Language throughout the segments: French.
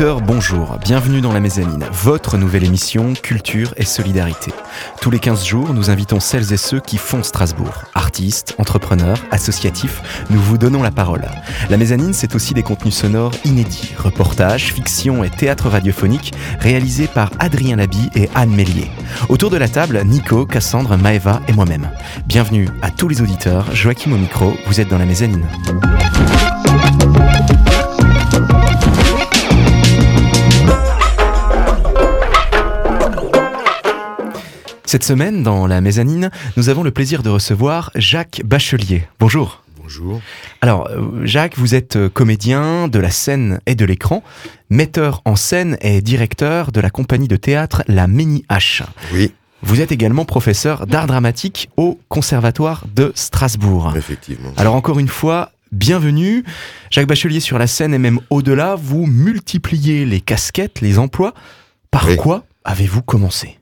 Bonjour, bienvenue dans la mezzanine, votre nouvelle émission Culture et Solidarité. Tous les 15 jours, nous invitons celles et ceux qui font Strasbourg. Artistes, entrepreneurs, associatifs, nous vous donnons la parole. La mezzanine, c'est aussi des contenus sonores inédits, reportages, fiction et théâtre radiophonique réalisés par Adrien Labi et Anne Mélier. Autour de la table, Nico, Cassandre, Maeva et moi-même. Bienvenue à tous les auditeurs, Joachim au micro, vous êtes dans la mezzanine. Cette semaine, dans la mezzanine, nous avons le plaisir de recevoir Jacques Bachelier. Bonjour. Bonjour. Alors, euh, Jacques, vous êtes euh, comédien de la scène et de l'écran, metteur en scène et directeur de la compagnie de théâtre La Méni H. Oui, Vous êtes également professeur d'art dramatique au Conservatoire de Strasbourg. effectivement. Alors encore une fois, bienvenue. Jacques Bachelier sur la scène et même au-delà, vous multipliez les casquettes, les emplois. Par Oui. quoi avez-vous commencé?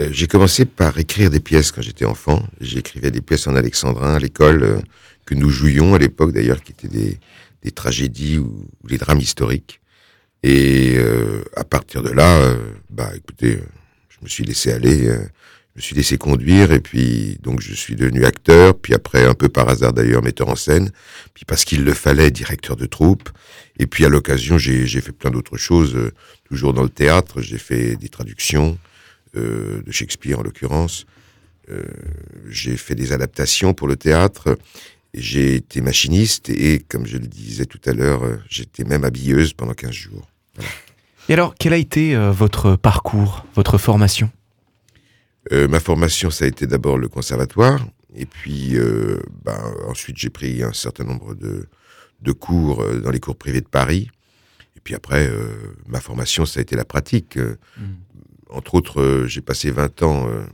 Euh, j'ai commencé par écrire des pièces quand j'étais enfant. J'écrivais des pièces en alexandrin à l'école euh, que nous jouions à l'époque d'ailleurs, qui étaient des, tragédies ou, ou des drames historiques. Et euh, à partir de là, euh, bah écoutez, je me suis laissé aller, je me suis laissé conduire et puis donc je suis devenu acteur, puis après un peu par hasard d'ailleurs metteur en scène, puis parce qu'il le fallait directeur de troupe. Et puis à l'occasion, j'ai fait plein d'autres choses, toujours dans le théâtre. J'ai fait des traductions euh, de Shakespeare en l'occurrence. Euh, j'ai fait des adaptations pour le théâtre. J'ai été machiniste et, comme je le disais tout à l'heure, j'étais même habilleuse pendant 15 jours. Et alors, quel a été euh, votre parcours, votre formation? Euh, ma formation, ça a été d'abord le conservatoire. Et puis, ben, ensuite, j'ai pris un certain nombre de, de cours dans les cours privés de Paris. Et puis après, euh, ma formation, ça a été la pratique. Euh, Entre autres, euh, j'ai passé 20 ans euh,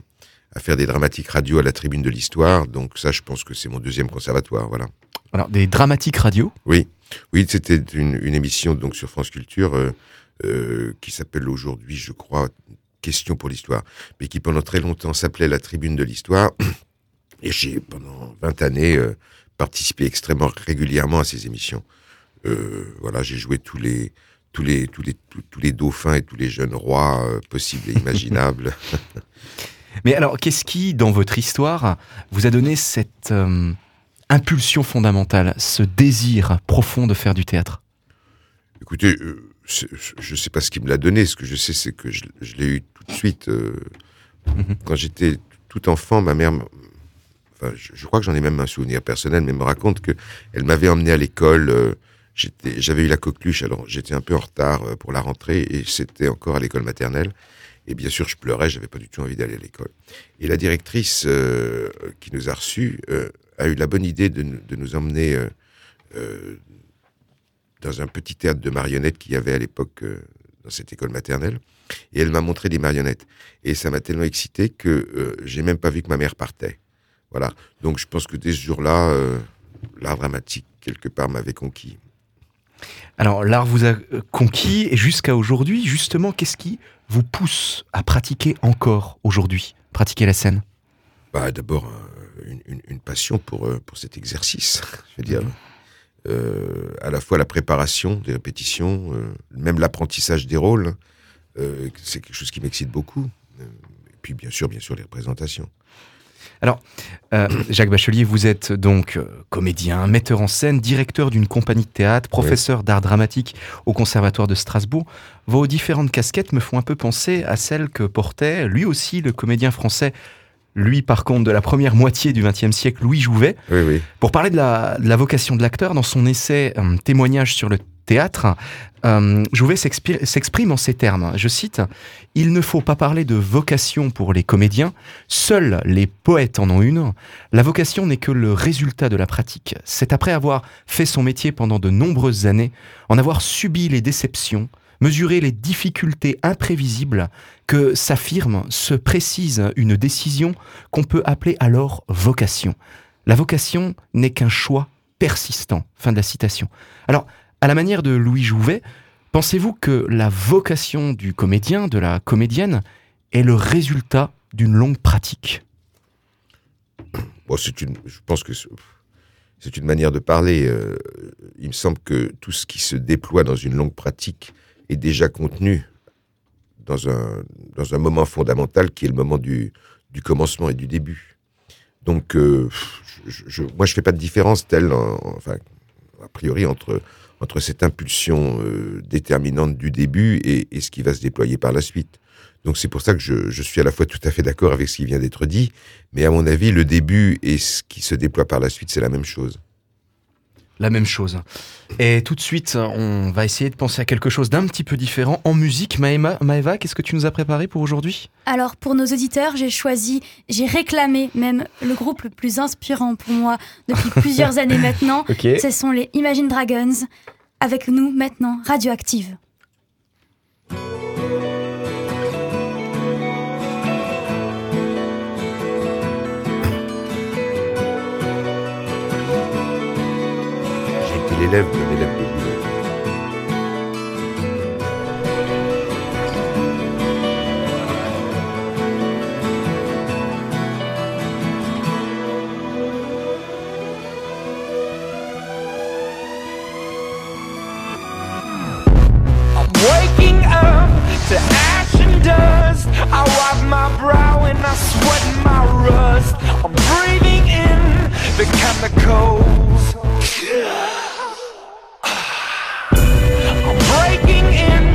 à faire des dramatiques radio à la tribune de l'histoire. Donc ça, je pense que c'est mon deuxième conservatoire. Voilà. Alors, des dramatiques radio? Oui, oui, c'était une, une émission donc sur France Culture euh, euh, qui s'appelle aujourd'hui, je crois, Question pour l'histoire, mais qui pendant très longtemps s'appelait La Tribune de l'histoire. Et j'ai pendant 20 années euh, participé extrêmement régulièrement à ces émissions. Voilà, j'ai joué tous les tous les tous les tous, tous les dauphins et tous les jeunes rois euh, possibles et imaginables. Mais alors, qu'est-ce qui, dans votre histoire, vous a donné cette euh, impulsion fondamentale, ce désir profond de faire du théâtre? Écoutez, euh, je ne sais pas ce qui me l'a donné. Ce que je sais, c'est que je, je l'ai eu tout de suite. Mhm. Quand j'étais tout enfant, ma mère, enfin, je, je crois que j'en ai même un souvenir personnel, mais me raconte que elle m'avait emmené à l'école. Euh, j'étais- J'avais eu la coqueluche, alors j'étais un peu en retard euh, pour la rentrée, et c'était encore à l'école maternelle. Et bien sûr, je pleurais, j'avais pas du tout envie d'aller à l'école. Et la directrice euh, qui nous a reçus euh, a eu la bonne idée de, nous- emmener euh, euh, dans un petit théâtre de marionnettes qu'il y avait à l'époque euh, dans cette école maternelle. Et elle m'a montré des marionnettes. Et ça m'a tellement excité que euh, j'ai même pas vu que ma mère partait. Voilà. Donc je pense que dès ce jour-là, euh, l'art dramatique, quelque part, m'avait conquis. Alors, l'art vous a euh, conquis, et jusqu'à aujourd'hui, justement, qu'est-ce qui vous pousse à pratiquer encore aujourd'hui Pratiquer la scène? Bah, D'abord, euh, une, une- une passion pour, euh, pour cet exercice. Je veux dire, Mhm. euh, à la fois la préparation des répétitions, euh, même l'apprentissage des rôles, euh, c'est quelque chose qui m'excite beaucoup. Et puis, bien sûr, bien sûr, les représentations. Euh, Jacques Bachelier, vous êtes donc euh, comédien, metteur en scène, directeur d'une compagnie de théâtre, professeur d'art dramatique au Conservatoire de Strasbourg. Vos différentes casquettes me font un peu penser à celle que portait lui aussi le comédien français, lui par contre de la première moitié du XXe siècle, Louis Jouvet. Oui, oui. Pour parler de la, de la vocation de l'acteur, dans son essai euh, Témoignage sur le théâtre, euh, Jouvet s'exprime en ces termes. Je cite Il ne faut pas parler de vocation pour les comédiens, seuls les poètes en ont une. La vocation n'est que le résultat de la pratique. C'est après avoir fait son métier pendant de nombreuses années, en avoir subi les déceptions, mesuré les difficultés imprévisibles, que s'affirme, se précise une décision qu'on peut appeler alors vocation. La vocation n'est qu'un choix persistant. Fin de la citation. Alors, à la manière de Louis Jouvet, pensez-vous que la vocation du comédien, de la comédienne, est le résultat d'une longue pratique? Je pense que c'est- une manière de parler. Euh, il me semble que tout ce qui se déploie dans une longue pratique est déjà contenu dans un, dans un moment fondamental qui est le moment du, du commencement et du début. Donc, euh, je, moi, je fais pas de différence telle, enfin, a priori, entre, entre cette impulsion euh, déterminante du début et, et, ce qui va se déployer par la suite. Donc, c'est pour ça que je, je, suis à la fois tout à fait d'accord avec ce qui vient d'être dit, mais à mon avis, le début et ce qui se déploie par la suite, c'est la même chose la même chose. Et tout de suite, on va essayer de penser à quelque chose d'un petit peu différent en musique. Maëva, Maëva qu'est-ce que tu nous as préparé pour aujourd'hui? Alors, pour nos auditeurs, j'ai choisi, j'ai réclamé même le groupe le plus inspirant pour moi depuis plusieurs années maintenant. Ce sont les Imagine Dragons. Avec nous maintenant, Radioactive. And I sweat my rust. I'm breathing in the chemicals. in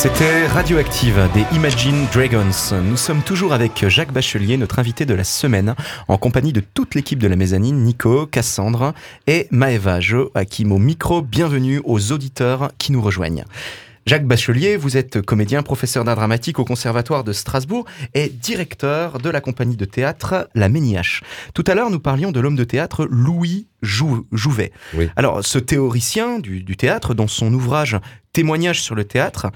Radioactive des Imagine Dragons. Nous sommes toujours avec Jacques Bachelier, notre invité de la semaine, en compagnie de toute l'équipe de la mezzanine, Nico, Cassandre et Maëva. Joachim au micro, bienvenue aux auditeurs qui nous rejoignent. Jacques Bachelier, vous êtes comédien, professeur d'art dramatique au Conservatoire de Strasbourg et directeur de la compagnie de théâtre La Méniache. Tout à l'heure, nous parlions de l'homme de théâtre Louis Jouvet. Alors, ce théoricien du, théâtre, dans son ouvrage Témoignage sur le théâtre,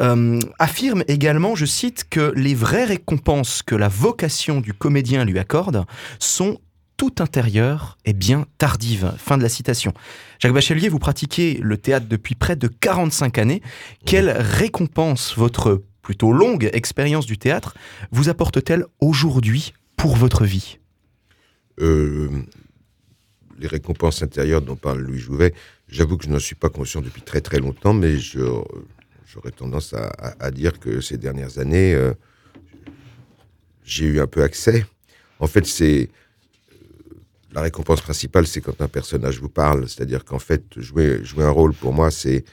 euh, affirme également, je cite, que les vraies récompenses que la vocation du comédien lui accorde sont tout intérieur est bien tardive. Fin de la citation. Jacques Bachelier, vous pratiquez le théâtre depuis près de 45 années. Quelle récompense votre plutôt longue expérience du théâtre vous apporte-t-elle aujourd'hui pour votre vie? Euh, Les récompenses intérieures dont parle Louis Jouvet, j'avoue que je n'en suis pas conscient depuis très très longtemps, mais j'aurais tendance à, dire que ces dernières années, euh, j'ai eu un peu accès. En fait, c'est la récompense principale, c'est quand un personnage vous parle. C'est-à-dire qu'en fait, jouer, un rôle, pour moi, c'est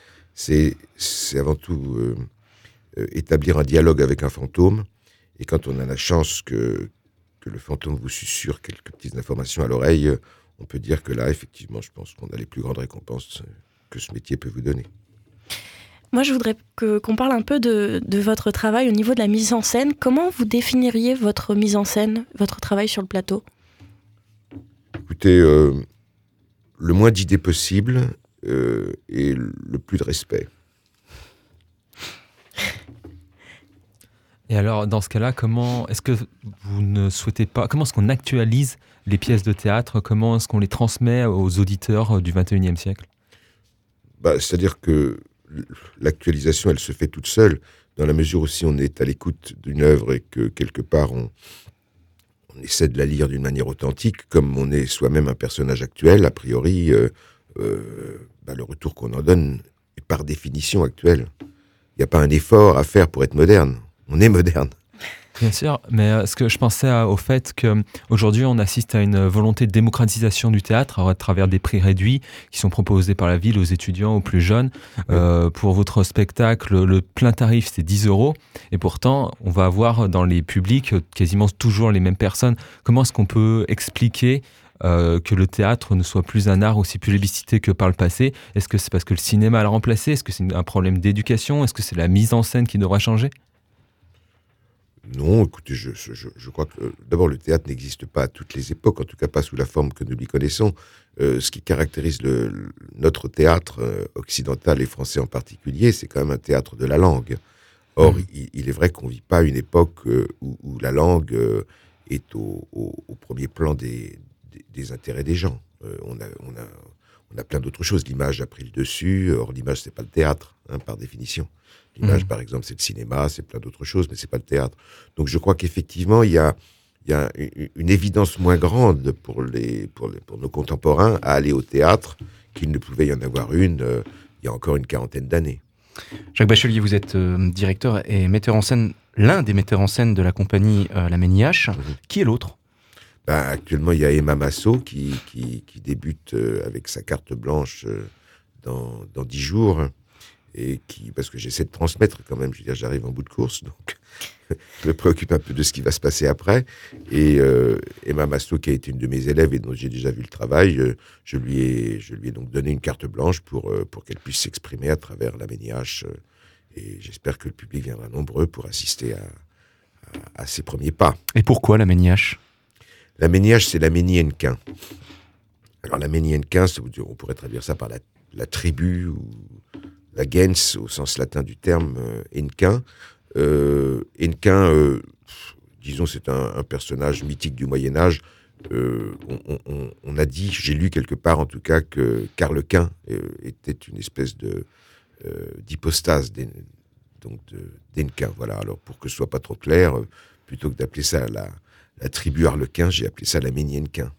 avant tout euh, euh, établir un dialogue avec un fantôme. Et quand on a la chance que, que le fantôme vous susurre quelques petites informations à l'oreille, on peut dire que là, effectivement, je pense qu'on a les plus grandes récompenses que ce métier peut vous donner. Moi, je voudrais qu'on parle un peu de, de, votre travail au niveau de la mise en scène. Comment vous définiriez votre mise en scène, votre travail sur le plateau? Écoutez, euh, le moins d'idées possible euh, et le plus de respect. Et alors, dans ce cas-là, comment est-ce que vous ne souhaitez pas Comment est-ce qu'on actualise les pièces de théâtre? Comment est-ce qu'on les transmet aux auditeurs du 21e siècle? Bah, C'est-à-dire que l'actualisation, elle se fait toute seule, dans la mesure où si on est à l'écoute d'une œuvre et que quelque part on, on essaie de la lire d'une manière authentique, comme on est soi-même un personnage actuel, a priori, euh, euh, bah, le retour qu'on en donne est par définition actuel. Il n'y a pas un effort à faire pour être moderne. On est moderne. Bien sûr, mais euh, ce que je pensais au fait qu'aujourd'hui on assiste à une volonté de démocratisation du théâtre à travers des prix réduits qui sont proposés par la ville aux étudiants, aux plus jeunes. Euh, pour votre spectacle, le plein tarif c'est 10 euros. Et pourtant on va avoir dans les publics quasiment toujours les mêmes personnes. Comment est-ce qu'on peut expliquer euh, que le théâtre ne soit plus un art aussi plébiscité que par le passé? Est-ce que c'est parce que le cinéma l'a remplacé? Est-ce que c'est un problème d'éducation? Est-ce que c'est la mise en scène qui devra changer? Non, écoutez, je, je, crois que euh, d'abord le théâtre n'existe pas à toutes les époques, en tout cas pas sous la forme que nous lui connaissons. Euh, ce qui caractérise le, notre théâtre euh, occidental et français en particulier, c'est quand même un théâtre de la langue. Or, mmh. il, est vrai qu'on vit pas une époque où, la langue est au, au, premier plan des, des, intérêts des gens. on, a, on, a, on a plein d'autres choses. L'image a pris le dessus. Or, l'image, c'est pas le théâtre, hein, par définition. L'image, mmh. par exemple, c'est le cinéma, c'est plein d'autres choses, mais c'est pas le théâtre. Donc je crois qu'effectivement, il y a, il y a une évidence moins grande pour, les, pour, les, pour nos contemporains à aller au théâtre qu'il ne pouvait y en avoir une euh, il y a encore une quarantaine d'années. Jacques Bachelier, vous êtes euh, directeur et metteur en scène, l'un des metteurs en scène de la compagnie euh, La Méniache. Mmh. Qui est l'autre? Ben, Actuellement, il y a Emma Massot qui, qui, qui débute avec sa carte blanche dans dix jours et qui, parce que j'essaie de transmettre quand même, je veux dire, j'arrive en bout de course, donc je me préoccupe un peu de ce qui va se passer après. Et euh, Emma Masto, qui a été une de mes élèves et dont j'ai déjà vu le travail, euh, je, lui ai, je lui ai donc donné une carte blanche pour, euh, pour qu'elle puisse s'exprimer à travers la Méniache. et j'espère que le public viendra nombreux pour assister à, à, ses premiers pas. Et pourquoi la Méniache? La Méniache, c'est la Ménienquin. Alors la Ménienquin, on pourrait traduire ça par la, la tribu ou la gens au sens latin du terme euh, Enquin. Euh, euh, disons, c'est un, personnage mythique du Moyen Âge. On, a dit, j'ai lu quelque part en tout cas, que Karl Quint était une espèce de d'hypostase donc d'Enquin. Voilà. Alors pour que ce soit pas trop clair, plutôt que d'appeler ça la, la tribu Harlequin, j'ai appelé ça la Ménienquin.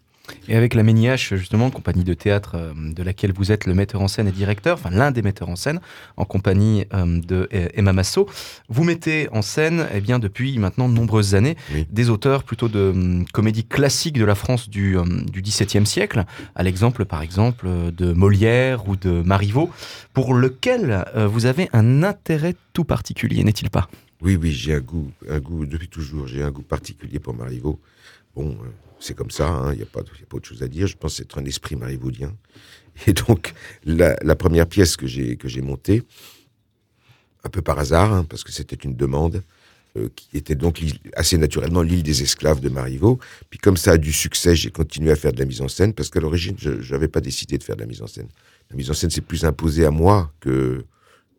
Et avec la Méniache, justement, compagnie de théâtre euh, de laquelle vous êtes le metteur en scène et directeur, enfin l'un des metteurs en scène, en compagnie euh, de euh, Emma Masso, vous mettez en scène, eh bien, depuis maintenant de nombreuses années, des auteurs plutôt de hum, comédies classiques de la France du, hum, du XVIIe siècle, à l'exemple, par exemple, de Molière ou de Marivaux, pour lequel vous avez un intérêt tout particulier, n'est-il pas? Oui, oui, j'ai un goût, un goût depuis toujours, j'ai un goût particulier pour Marivaux. Bon, c'est comme ça, il hein, n'y a, a pas autre chose à dire. Je pense être un esprit marivaudien. Et donc, la, première pièce que j'ai montée, un peu par hasard, hein, parce que c'était une demande, euh, qui était donc assez naturellement l'île des esclaves de Marivaux. Puis comme ça a du succès, j'ai continué à faire de la mise en scène, parce qu'à l'origine, je n'avais pas décidé de faire de la mise en scène. La mise en scène s'est plus imposée à moi que,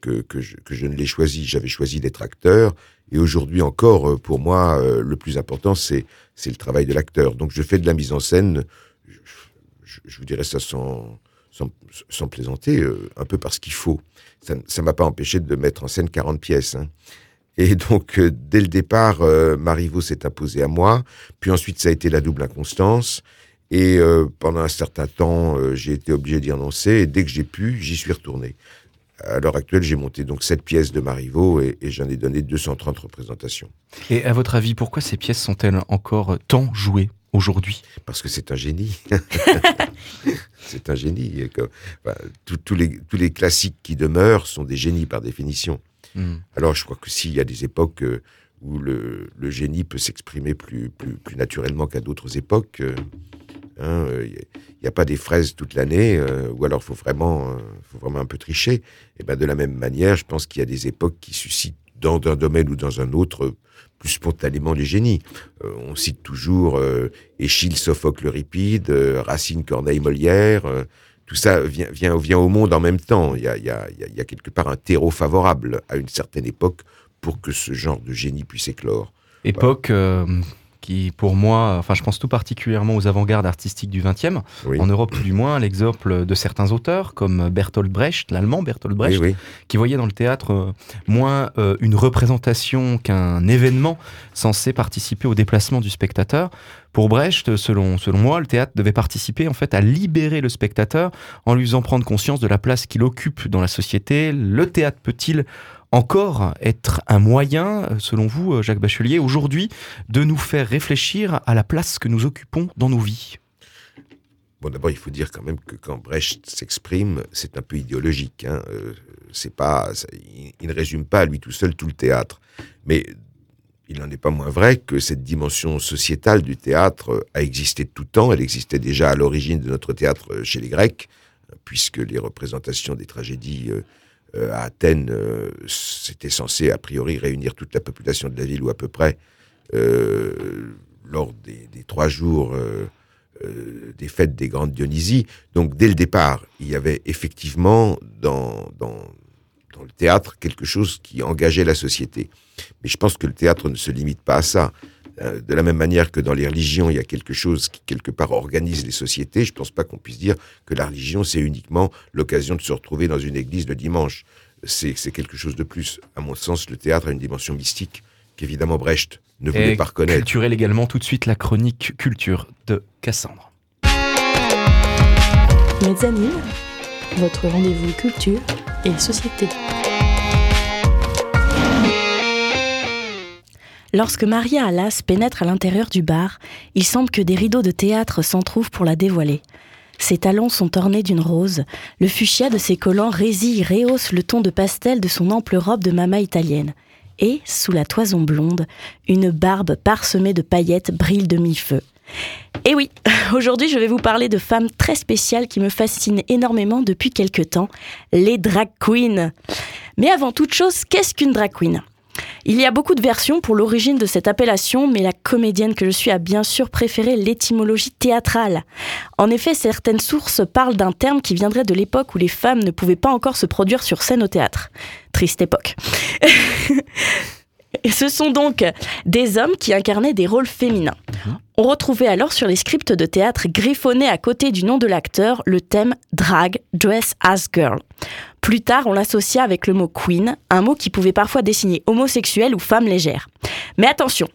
que, je, ne l'ai choisi. J'avais choisi d'être acteur, et aujourd'hui encore, euh, pour moi, euh, le plus important, c'est le travail de l'acteur. Donc je fais de la mise en scène, je, vous dirais ça sans, sans, plaisanter, euh, un peu parce qu'il faut. Ça ne m'a pas empêché de mettre en scène 40 pièces. Hein. Et donc, dès le départ, Marivaux s'est imposé à moi. Puis ensuite, ça a été la double inconstance. Et pendant un certain temps, j'ai été obligé d'y renoncer. Et dès que j'ai pu, j'y suis retourné. À l'heure actuelle, j'ai monté donc sept pièces de Marivaux et, et j'en ai donné 230 représentations. Et à votre avis, pourquoi ces pièces sont-elles encore tant jouées aujourd'hui? Parce que c'est un génie. c'est un génie. tous, les, tous les classiques qui demeurent sont des génies par définition. Hmm. Alors je crois que s'il y a des époques euh, où le, le génie peut s'exprimer plus, plus, plus, naturellement qu'à d'autres époques, euh, hein, il n'y a, pas des fraises toute l'année, euh, ou alors il faut vraiment, faut vraiment un peu tricher. Et ben de la même manière, je pense qu'il y a des époques qui suscitent dans un domaine ou dans un autre plus spontanément les génies. Euh, on cite toujours euh, Échille, Sophocle, Euripide, euh, Racine, Corneille, Molière. tout ça vient, au monde en même temps. Il il, il y a quelque part un terreau favorable à une certaine époque pour que ce genre de génie puisse éclore. Époque qui, pour moi, enfin, je pense tout particulièrement aux avant-gardes artistiques du XXe, en Europe du moins, l'exemple de certains auteurs comme Bertolt Brecht, l'allemand Bertolt Brecht, qui voyait dans le théâtre euh, moins euh, une représentation qu'un événement censé participer au déplacement du spectateur. Pour Brecht, selon, selon moi, le théâtre devait participer en fait à libérer le spectateur en lui faisant prendre conscience de la place qu'il occupe dans la société. Le théâtre peut-il encore être un moyen, selon vous, euh, Jacques Bachelier, aujourd'hui, de nous faire réfléchir à la place que nous occupons dans nos vies? Bon, d'abord, il faut dire quand même que quand Brecht s'exprime, c'est un peu idéologique. Hein. Euh, c'est pas, il, ne résume pas à lui tout seul tout le théâtre. Mais il n'en est pas moins vrai que cette dimension sociétale du théâtre a existé de tout temps. Elle existait déjà à l'origine de notre théâtre chez les Grecs, puisque les représentations des tragédies euh, euh, à Athènes, euh, c'était censé a priori réunir toute la population de la ville ou à peu près euh, lors des, trois jours des fêtes des grandes Dionysies. Donc dès le départ, il y avait effectivement dans, dans le théâtre quelque chose qui engageait la société. Mais je pense que le théâtre ne se limite pas à ça. Euh, de la même manière que dans les religions, il y a quelque chose qui, quelque part, organise les sociétés, je ne pense pas qu'on puisse dire que la religion, c'est uniquement l'occasion de se retrouver dans une église le dimanche. C'est quelque chose de plus. À mon sens, le théâtre a une dimension mystique qu'évidemment Brecht ne voulait pas reconnaître. Culturel également, tout de suite, la chronique culture de Cassandre. Mezzanine, votre rendez-vous culture et société. Lorsque Maria Alas pénètre à l'intérieur du bar, il semble que des rideaux de théâtre s'entrouvent pour la dévoiler. Ses talons sont ornés d'une rose, le fuchsia de ses collants résille rehausse le ton de pastel de son ample robe de mama italienne. Et, sous la toison blonde, une barbe parsemée de paillettes brille de mille feux. Et oui, aujourd'hui je vais vous parler de femmes très spéciales qui me fascinent énormément depuis quelque temps, les drag queens. Mais avant toute chose, qu'est-ce qu'une drag queen? Il y a beaucoup de versions pour l'origine de cette appellation, mais la comédienne que je suis a bien sûr préféré l'étymologie théâtrale. En effet, certaines sources parlent d'un terme qui viendrait de l'époque où les femmes ne pouvaient pas encore se produire sur scène au théâtre. Triste époque. Ce sont donc des hommes qui incarnaient des rôles féminins. On retrouvait alors sur les scripts de théâtre griffonnés à côté du nom de l'acteur le thème drag, dress as girl. Plus tard, on l'associa avec le mot queen, un mot qui pouvait parfois désigner homosexuel ou femme légère. Mais attention,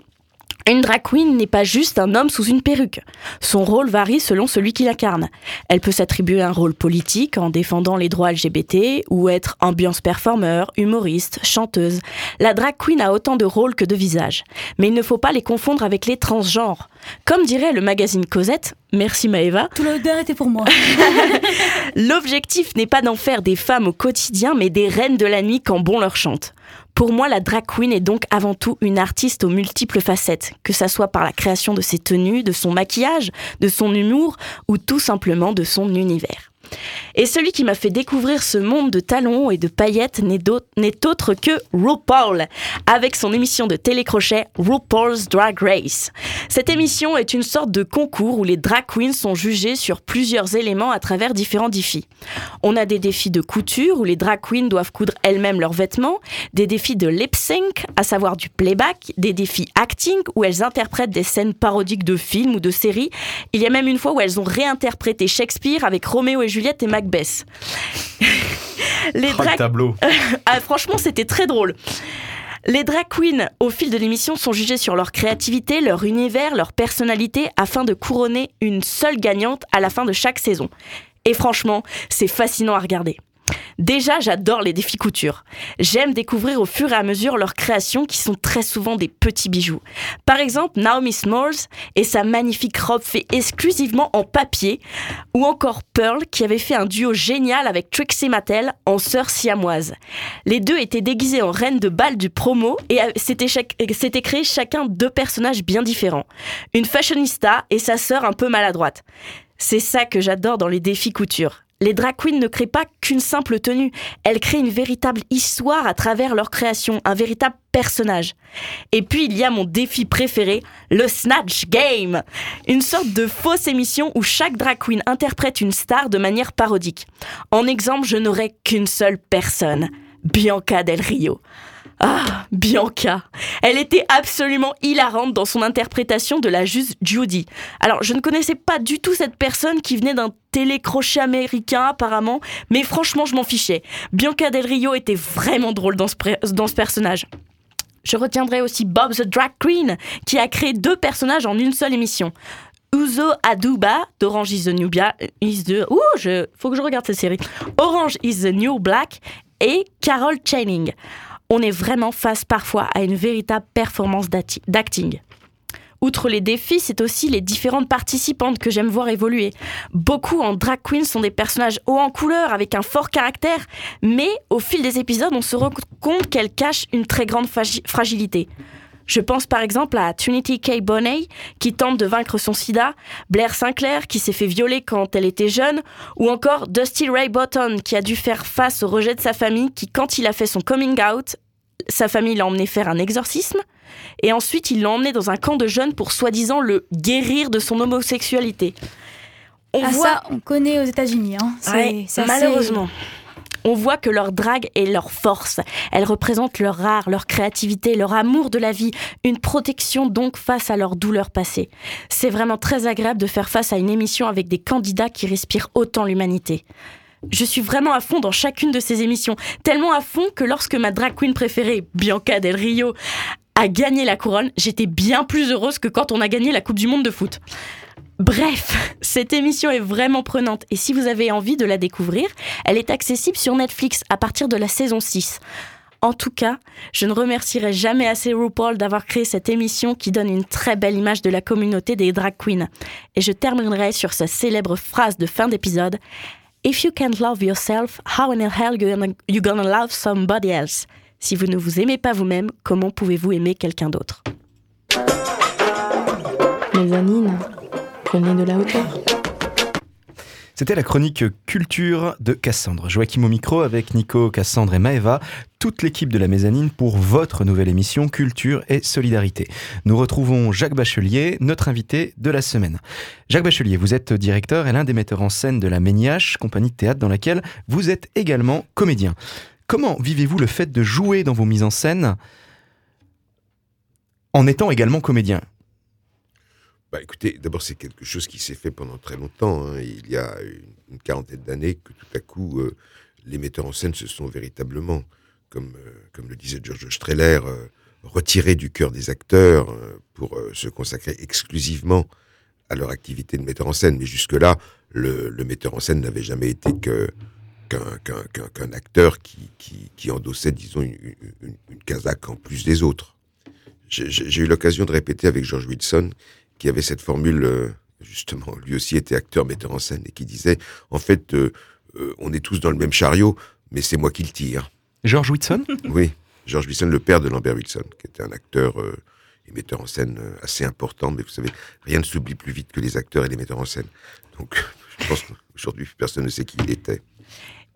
une drag queen n'est pas juste un homme sous une perruque. Son rôle varie selon celui qui l'incarne. Elle peut s'attribuer un rôle politique en défendant les droits LGBT ou être ambiance performeur, humoriste, chanteuse. La drag queen a autant de rôles que de visages. Mais il ne faut pas les confondre avec les transgenres. Comme dirait le magazine Cosette, merci Maëva. Tout l'honneur était pour moi. L'objectif n'est pas d'en faire des femmes au quotidien, mais des reines de la nuit quand bon leur chante. Pour moi, la drag queen est donc avant tout une artiste aux multiples facettes, que ça soit par la création de ses tenues, de son maquillage, de son humour ou tout simplement de son univers. Et celui qui m'a fait découvrir ce monde de talons et de paillettes n'est autre que RuPaul, avec son émission de télécrochet RuPaul's Drag Race. Cette émission est une sorte de concours où les drag queens sont jugées sur plusieurs éléments à travers différents défis. On a des défis de couture où les drag queens doivent coudre elles-mêmes leurs vêtements, des défis de lip sync, à savoir du playback, des défis acting où elles interprètent des scènes parodiques de films ou de séries. Il y a même une fois où elles ont réinterprété Shakespeare avec Roméo et Juliette et Macbeth. Les oh, drag... tableau. ah, franchement, c'était très drôle. Les drag queens, au fil de l'émission, sont jugées sur leur créativité, leur univers, leur personnalité, afin de couronner une seule gagnante à la fin de chaque saison. Et franchement, c'est fascinant à regarder. Déjà, j'adore les défis couture. J'aime découvrir au fur et à mesure leurs créations qui sont très souvent des petits bijoux. Par exemple, Naomi Smalls et sa magnifique robe faite exclusivement en papier, ou encore Pearl qui avait fait un duo génial avec Trixie Mattel en sœur siamoise. Les deux étaient déguisés en reines de bal du promo et s'étaient créé chacun deux personnages bien différents. Une fashionista et sa sœur un peu maladroite. C'est ça que j'adore dans les défis couture. Les drag queens ne créent pas qu'une simple tenue, elles créent une véritable histoire à travers leur création, un véritable personnage. Et puis il y a mon défi préféré, le Snatch Game, une sorte de fausse émission où chaque drag queen interprète une star de manière parodique. En exemple, je n'aurai qu'une seule personne, Bianca Del Rio. Ah, Bianca. Elle était absolument hilarante dans son interprétation de la juste Judy. Alors, je ne connaissais pas du tout cette personne qui venait d'un télécrochet américain apparemment, mais franchement, je m'en fichais. Bianca Del Rio était vraiment drôle dans ce, personnage. Je retiendrai aussi Bob the Drag Queen, qui a créé deux personnages en une seule émission. Uzo Aduba d'Orange is the New Black. Faut que je regarde cette série. Orange is the New Black et Carol Channing on est vraiment face parfois à une véritable performance d'acting. Outre les défis, c'est aussi les différentes participantes que j'aime voir évoluer. Beaucoup en drag queen sont des personnages hauts en couleur, avec un fort caractère, mais au fil des épisodes, on se rend compte qu'elles cachent une très grande fragilité. Je pense par exemple à Trinity K. Bonet qui tente de vaincre son sida, Blair Sinclair qui s'est fait violer quand elle était jeune, ou encore Dusty Ray Botton qui a dû faire face au rejet de sa famille qui, quand il a fait son coming out, sa famille l'a emmené faire un exorcisme, et ensuite il l'a emmené dans un camp de jeunes pour soi-disant le guérir de son homosexualité. On ah, voit... ça, on connaît aux États-Unis. Hein. malheureusement. On voit que leur drague est leur force. Elles représentent leur art, leur créativité, leur amour de la vie, une protection donc face à leur douleur passée. C'est vraiment très agréable de faire face à une émission avec des candidats qui respirent autant l'humanité je suis vraiment à fond dans chacune de ces émissions. Tellement à fond que lorsque ma drag queen préférée, Bianca Del Rio, a gagné la couronne, j'étais bien plus heureuse que quand on a gagné la Coupe du Monde de foot. Bref, cette émission est vraiment prenante et si vous avez envie de la découvrir, elle est accessible sur Netflix à partir de la saison 6. En tout cas, je ne remercierai jamais assez RuPaul d'avoir créé cette émission qui donne une très belle image de la communauté des drag queens. Et je terminerai sur sa célèbre phrase de fin d'épisode. If you can't love yourself, how in hell you gonna, love somebody else? Si vous ne vous aimez pas vous-même, comment pouvez-vous aimer quelqu'un d'autre? Mezzanine, prenez de la hauteur. C'était la chronique culture de Cassandre. Joachim au micro avec Nico, Cassandre et Maeva, toute l'équipe de la mezzanine pour votre nouvelle émission Culture et Solidarité. Nous retrouvons Jacques Bachelier, notre invité de la semaine. Jacques Bachelier, vous êtes directeur et l'un des metteurs en scène de la Méniache, compagnie de théâtre dans laquelle vous êtes également comédien. Comment vivez-vous le fait de jouer dans vos mises en scène en étant également comédien? Bah, écoutez, d'abord, c'est quelque chose qui s'est fait pendant très longtemps. Hein. Il y a une, quarantaine d'années que tout à coup, euh, les metteurs en scène se sont véritablement, comme, euh, le disait George Streller, euh, retirés du cœur des acteurs pour se consacrer exclusivement à leur activité de metteur en scène. Mais jusque-là, le, metteur en scène n'avait jamais été que qu'un acteur qui, qui, endossait, disons, une, une, une casaque en plus des autres. J'ai eu l'occasion de répéter avec George Wilson qui avait cette formule, euh, justement, lui aussi était acteur, metteur en scène, et qui disait, en fait, euh, euh, on est tous dans le même chariot, mais c'est moi qui le tire. George Whitson Oui, George Wilson, le père de Lambert Wilson, qui était un acteur et metteur en scène assez important, mais vous savez, rien ne s'oublie plus vite que les acteurs et les metteurs en scène. Donc, je pense qu'aujourd'hui, personne ne sait qui il était.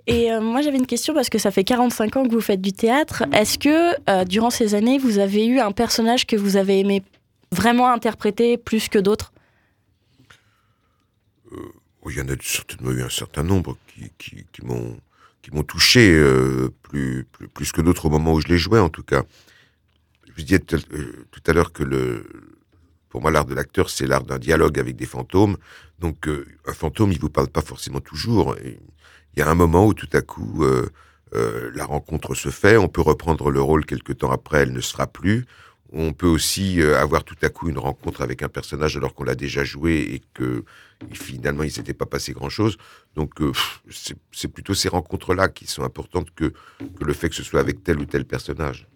Et moi, j'avais une question parce que ça fait 45 ans que vous faites du théâtre. Est-ce que, durant ces années, vous avez eu un personnage que vous avez aimé vraiment interprété plus que d'autres? Euh, Il y en a certainement eu un certain nombre qui, qui, qui m'ont touché euh, plus, plus, plus, que d'autres au moment où je les jouais, en tout cas. Je vous disais euh, tout à l'heure que pour moi, l'art de l'acteur, c'est l'art d'un dialogue avec des fantômes. Donc, un fantôme, il vous parle pas forcément toujours. Il y a un moment où tout à coup, la rencontre se fait. On peut reprendre le rôle quelque temps après, elle ne sera plus On peut aussi euh, avoir tout à coup une rencontre avec un personnage alors qu'on l'a déjà joué et que finalement il s'était pas passé grand chose. Donc euh, c'est plutôt ces rencontres-là qui sont importantes que, que le fait que ce soit avec tel ou tel personnage.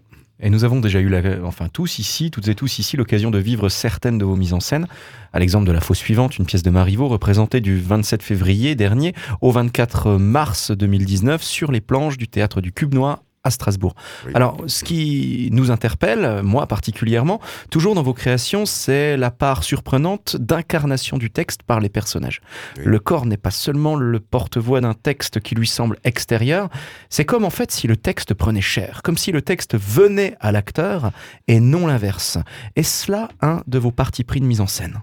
Et nous avons déjà eu, la, enfin tous ici, toutes et tous ici, l'occasion de vivre certaines de vos mises en scène. À l'exemple de la faux suivante, une pièce de Marivaux représentée du 27 février dernier au 24 mars 2019 sur les planches du théâtre du Cube Noir à Strasbourg. Alors, ce qui nous interpelle, moi particulièrement, toujours dans vos créations, c'est la part surprenante d'incarnation du texte par les personnages. Le corps n'est pas seulement le porte-voix d'un texte qui lui semble extérieur, c'est comme en fait si le texte prenait chair, comme si le texte venait à l'acteur et non l'inverse. Est-ce là un de vos partis pris de mise en scène?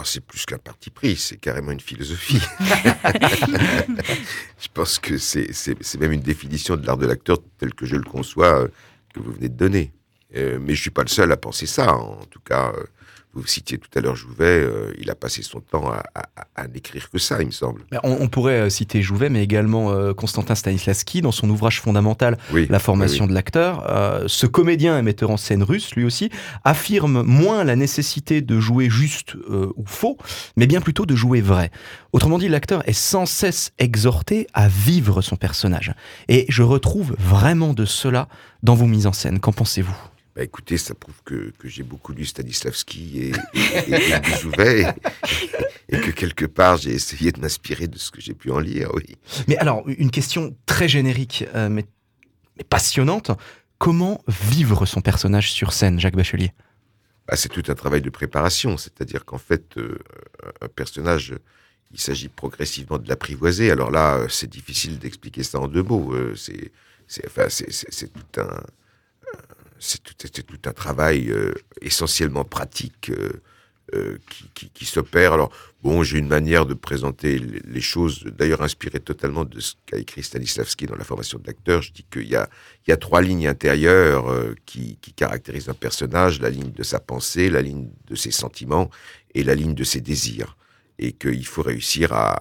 Oh, c'est plus qu'un parti pris, c'est carrément une philosophie. je pense que c'est même une définition de l'art de l'acteur tel que je le conçois euh, que vous venez de donner. Euh, mais je suis pas le seul à penser ça. En tout cas, euh, vous citiez tout à l'heure Jouvet, euh, il a passé son temps à, n'écrire que ça, il me semble. On, pourrait euh, citer Jouvet, mais également euh, Constantin Stanislavski dans son ouvrage fondamental La formation de l'acteur. ce comédien et metteur en scène russe, lui aussi, affirme moins la nécessité de jouer juste ou faux, mais bien plutôt de jouer vrai. Autrement dit, l'acteur est sans cesse exhorté à vivre son personnage. Et je retrouve vraiment de cela dans vos mises en scène. Qu'en pensez-vous? Bah, écoutez, ça prouve que, j'ai beaucoup lu Stanislavski et, et, et, et, que quelque part j'ai essayé de m'inspirer de ce que j'ai pu en lire, oui. Mais alors, une question très générique, euh, mais, passionnante. Comment vivre son personnage sur scène, Jacques Bachelier? Bah, C'est tout un travail de préparation, c'est-à-dire qu'en fait, euh, un personnage, il s'agit progressivement de l'apprivoiser. Alors là, c'est difficile d'expliquer ça en deux mots. Euh, c'est enfin, tout un c'était tout, un travail euh, essentiellement pratique euh, euh, qui, s'opère. Alors, bon, j'ai une manière de présenter les, choses, d'ailleurs inspirée totalement de ce qu'a écrit Stanislavski dans la formation de l'acteur. Je dis qu'il y a, trois lignes intérieures qui, caractérisent un personnage, la ligne de sa pensée, la ligne de ses sentiments et la ligne de ses désirs. Et qu'il faut réussir à,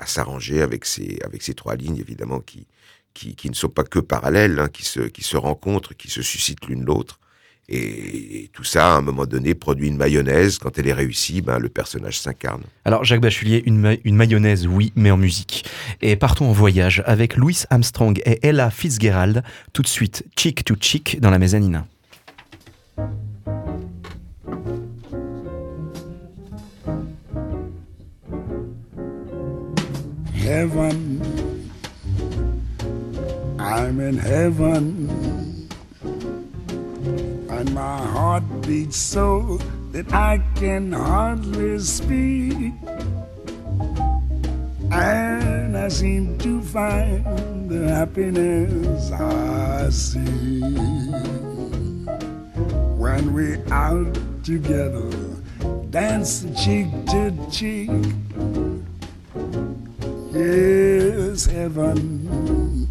à s'arranger avec ces, avec ces trois lignes, évidemment, qui, qui, qui, ne sont pas que parallèles, hein, qui, se, qui se rencontrent, qui se suscitent l'une l'autre. Et, tout ça, à un moment donné, produit une mayonnaise. Quand elle est réussie, ben, le personnage s'incarne. Alors, Jacques Bachelier, une, une, mayonnaise, oui, mais en musique. Et partons en voyage avec Louis Armstrong et Ella Fitzgerald, tout de suite, Chick to Chick dans la mezzanine. Heaven I'm in heaven, and my heart beats so that I can hardly speak. And I seem to find the happiness I see when we're out together, dance cheek to cheek. Yes, heaven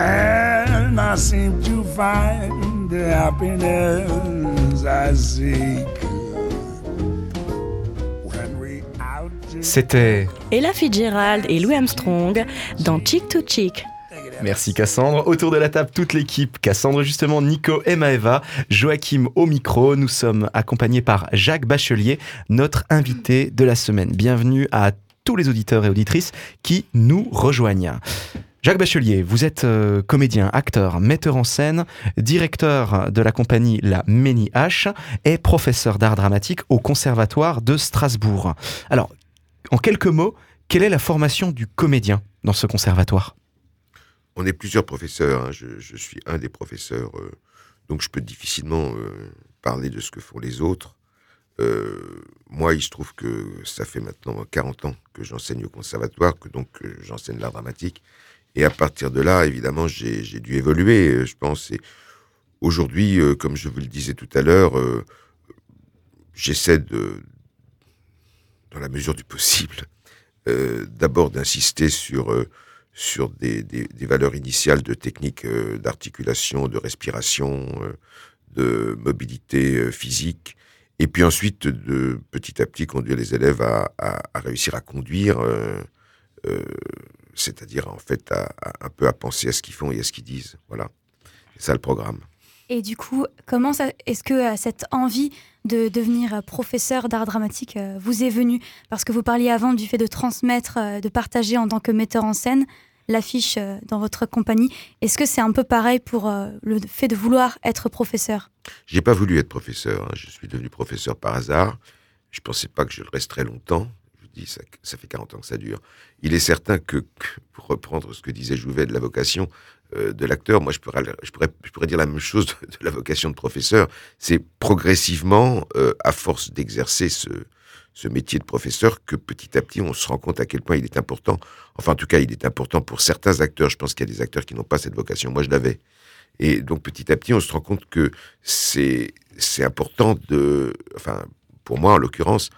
And I seem to find the happiness I seek. When we out to C'était. Ella Fitzgerald et Louis Armstrong dans Chick to Chick. Merci Cassandre. Autour de la table, toute l'équipe. Cassandre, justement, Nico et Maëva, Joachim au micro. Nous sommes accompagnés par Jacques Bachelier, notre invité de la semaine. Bienvenue à tous les auditeurs et auditrices qui nous rejoignent. Jacques Bachelier, vous êtes euh, comédien, acteur, metteur en scène, directeur de la compagnie La Ménie H et professeur d'art dramatique au Conservatoire de Strasbourg. Alors, en quelques mots, quelle est la formation du comédien dans ce conservatoire? On est plusieurs professeurs. hein. Je, suis un des professeurs, euh, donc je peux difficilement euh, parler de ce que font les autres. Moi, il se trouve que ça fait maintenant 40 ans que j'enseigne au conservatoire, que donc j'enseigne l'art dramatique. Et à partir de là, évidemment, j'ai dû évoluer, euh, je pense. Aujourd'hui, euh, comme je vous le disais tout à l'heure, euh, j'essaie de, dans la mesure du possible, d'abord d'insister sur sur des, valeurs initiales de techniques d'articulation, de respiration, de mobilité physique, et puis ensuite de petit à petit conduire les élèves à, réussir à conduire, c'est-à-dire en fait à, à- un peu à penser à ce qu'ils font et à ce qu'ils disent. Voilà, c'est ça le programme. Et du coup, comment est-ce que euh, cette envie de devenir euh, professeur d'art dramatique euh, vous est venue? Parce que vous parliez avant du fait de transmettre, de partager en tant que metteur en scène l'affiche dans votre compagnie. Est-ce que c'est un peu pareil pour le fait de vouloir être professeur? J'ai pas voulu être professeur. hein. Je suis devenu professeur par hasard. Je pensais pas que je le resterais longtemps. Ça, fait 40 ans que ça dure. Il est certain que, pour reprendre ce que disait Jouvet de la vocation euh, de l'acteur, moi je pourrais, dire la même chose de, la vocation de professeur. C'est progressivement, euh, à force d'exercer ce, métier de professeur, que petit à petit on se rend compte à quel point il est important. Enfin, en tout cas, il est important pour certains acteurs. Je pense qu'il y a des acteurs qui n'ont pas cette vocation. Moi, je l'avais. Et donc petit à petit, on se rend compte que c'est important de, enfin pour moi en l'occurrence,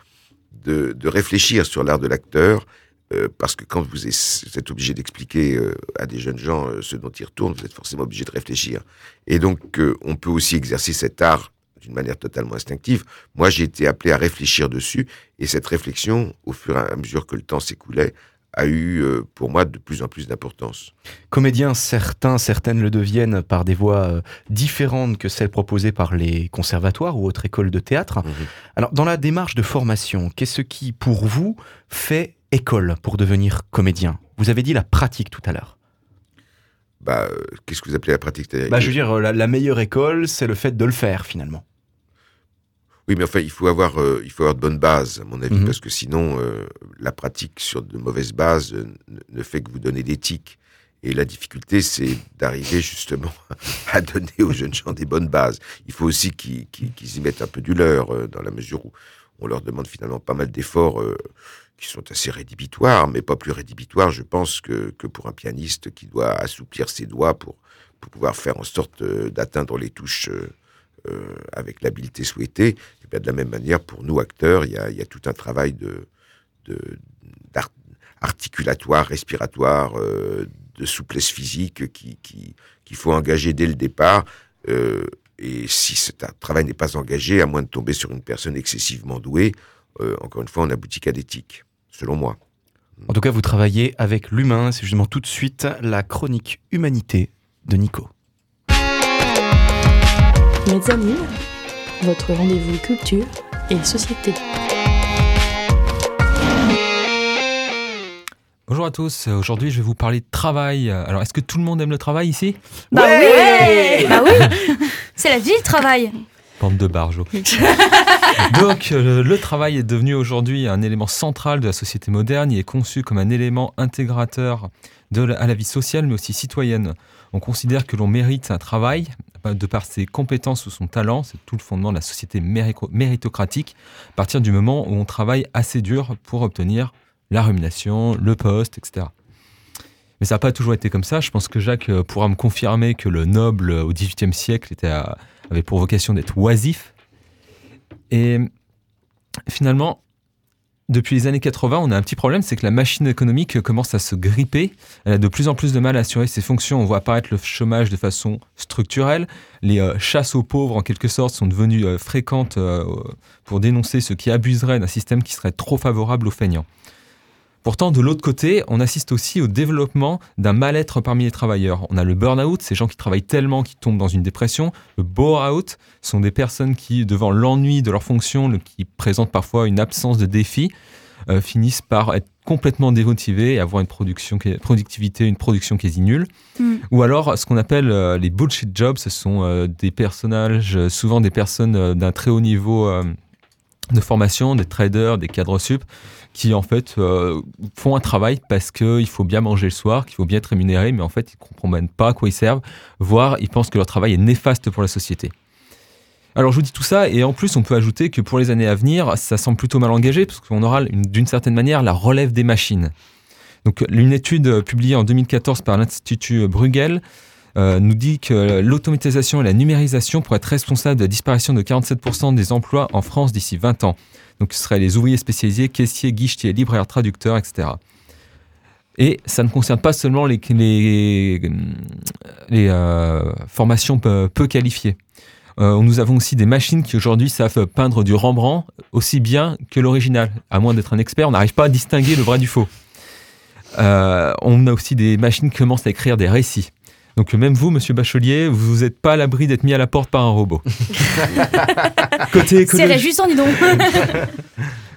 de, réfléchir sur l'art de l'acteur, euh, parce que quand vous êtes, obligé d'expliquer euh, à des jeunes gens euh, ce dont ils retournent, vous êtes forcément obligé de réfléchir. Et donc on peut aussi exercer cet art d'une manière totalement instinctive. Moi, j'ai été appelé à réfléchir dessus, et cette réflexion, au fur et à mesure que le temps s'écoulait, a eu euh, pour moi de plus en plus d'importance. Comédiens, certains, certaines le deviennent par des voies euh, différentes que celles proposées par les conservatoires ou autres écoles de théâtre. Mhm. Alors, dans la démarche de formation, qu'est-ce qui, pour vous, fait école pour devenir comédien? Vous avez dit la pratique tout à l'heure. Bah, euh, qu'est-ce que vous appelez la pratique? Bah, je veux dire, la, la meilleure école, c'est le fait de le faire, finalement. Oui, mais enfin, il faut avoir, euh, il faut avoir de bonnes bases, à mon avis, Mhm. parce que sinon, euh, la pratique sur de mauvaises bases euh, ne- fait que vous donner l'éthique. Et la difficulté, c'est d'arriver justement à donner aux jeunes gens des bonnes bases. Il faut aussi qu'ils y mettent un peu du leur, dans la mesure où on leur demande finalement pas mal d'efforts qui sont assez rédhibitoires, mais pas plus rédhibitoires, je pense, que, que pour un pianiste qui doit assouplir ses doigts pour, pour pouvoir faire en sorte d'atteindre les touches euh, avec l'habileté souhaitée. Et de la même manière, pour nous acteurs, il y a, tout un travail de, articulatoire, respiratoire, euh, de souplesse physique qui, qui, qu'il faut engager dès le départ. Euh, et si ce travail n'est pas engagé, à moins de tomber sur une personne excessivement douée, encore une fois, on n'aboutit qu'à d'éthique, selon moi. En tout cas, vous travaillez avec l'humain. C'est justement tout de suite la chronique humanité de Nico. Mezzanine, votre rendez-vous culture et société. Bonjour à tous, aujourd'hui je vais vous parler de travail. Alors est-ce que tout le monde aime le travail ici? Bah oui Bah oui C'est la vie, le travail Bande de barjots. Donc euh, le travail est devenu aujourd'hui un élément central de la société moderne. Il est conçu comme un élément intégrateur de la, à la vie sociale mais aussi citoyenne. On considère que l'on mérite un travail de par ses compétences ou son talent. C'est tout le fondement de la société méritocratique à partir du moment où on travaille assez dur pour obtenir la rumination, le poste, etc. Mais ça n'a pas toujours été comme ça. Je pense que Jacques euh, pourra me confirmer que le noble euh, au XVIIIe siècle avait pour vocation d'être oisif. Et finalement, depuis les années 80, on a un petit problème, c'est que la machine économique commence à se gripper. Elle a de plus en plus de mal à assurer ses fonctions. On voit apparaître le chômage de façon structurelle. Les euh, chasses aux pauvres, en quelque sorte, sont devenues euh, fréquentes euh, pour dénoncer ce qui abuserait d'un système qui serait trop favorable aux feignants. Pourtant, de l'autre côté, on assiste aussi au développement d'un mal-être parmi les travailleurs. On a le burn-out, ces gens qui travaillent tellement qu'ils tombent dans une dépression. Le bore-out sont des personnes qui, devant l'ennui de leur fonction, qui présentent parfois une absence de défi, euh, finissent par être complètement démotivés et avoir une production, productivité, une production quasi nulle. Mm. Ou alors, ce qu'on appelle euh, les bullshit jobs, ce sont euh, des personnages, souvent des personnes d'un très haut niveau de formation, des traders, des cadres sup, qui en fait euh, font un travail parce qu'il faut bien manger le soir, qu'il faut bien être rémunéré, mais en fait ils ne comprennent pas à quoi ils servent, voire ils pensent que leur travail est néfaste pour la société. Alors je vous dis tout ça, et en plus on peut ajouter que pour les années à venir, ça semble plutôt mal engagé, parce qu'on aura d'une certaine manière la relève des machines. Donc une étude publiée en 2014 par l'Institut Bruegel euh, nous dit que l'automatisation et la numérisation pourraient être responsables de la disparition de 47% des emplois en France d'ici 20 ans. Donc ce seraient les ouvriers spécialisés, caissiers, guichetiers, libraires, traducteurs, etc. Et ça ne concerne pas seulement les, euh, formations peu, qualifiées. Euh, nous avons aussi des machines qui aujourd'hui savent peindre du Rembrandt aussi bien que l'original. À moins d'être un expert, on n'arrive pas à distinguer le vrai du faux. on a aussi des machines qui commencent à écrire des récits. Donc même vous, monsieur Bachelier, vous n'êtes pas à l'abri d'être mis à la porte par un robot. Côté C'est réjouissant, dis donc.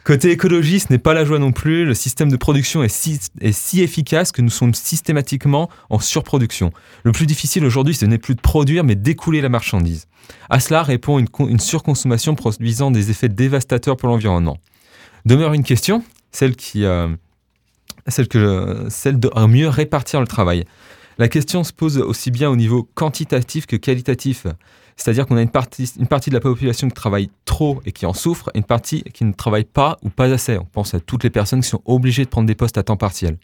Côté écologie, ce n'est pas la joie non plus. Le système de production est si, est si, efficace que nous sommes systématiquement en surproduction. Le plus difficile aujourd'hui, ce n'est plus de produire, mais d'écouler la marchandise. À cela répond une, une surconsommation produisant des effets dévastateurs pour l'environnement. Demeure une question, celle, qui, euh, celle, que, celle de mieux répartir le travail. La question se pose aussi bien au niveau quantitatif que qualitatif. C'est-à-dire qu'on a une partie, de la population qui travaille trop et qui en souffre, et une partie qui ne travaille pas ou pas assez. On pense à toutes les personnes qui sont obligées de prendre des postes à temps partiel.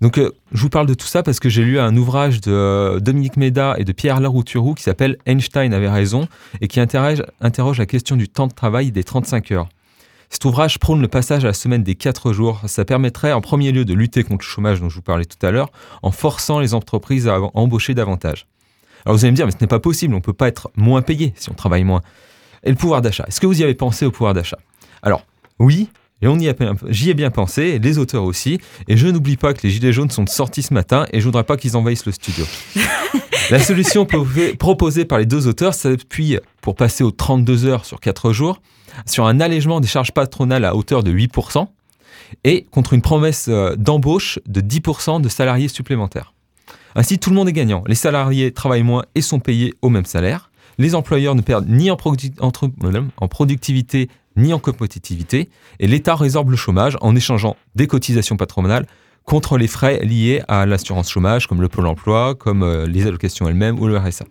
Donc, euh, je vous parle de tout ça parce que j'ai lu un ouvrage de euh, Dominique Méda et de Pierre Larouturou qui s'appelle Einstein avait raison et qui interroge, interroge la question du temps de travail des 35 heures. Cet ouvrage prône le passage à la semaine des 4 jours. Ça permettrait en premier lieu de lutter contre le chômage dont je vous parlais tout à l'heure, en forçant les entreprises à embaucher davantage. Alors vous allez me dire, mais ce n'est pas possible, on ne peut pas être moins payé si on travaille moins. Et le pouvoir d'achat, est-ce que vous y avez pensé au pouvoir d'achat? Alors oui, et on y a, j'y ai bien pensé, les auteurs aussi, et je n'oublie pas que les Gilets jaunes sont sortis ce matin et je voudrais pas qu'ils envahissent le studio. La solution proposée par les deux auteurs s'appuie pour passer aux 32 heures sur 4 jours, sur un allègement des charges patronales à hauteur de 8% et contre une promesse euh, d'embauche de 10% de salariés supplémentaires. Ainsi, tout le monde est gagnant. Les salariés travaillent moins et sont payés au même salaire. Les employeurs ne perdent ni en, en productivité ni en compétitivité. Et l'État résorbe le chômage en échangeant des cotisations patronales contre les frais liés à l'assurance chômage, comme le Pôle emploi, comme euh, les allocations elles-mêmes ou le RSA.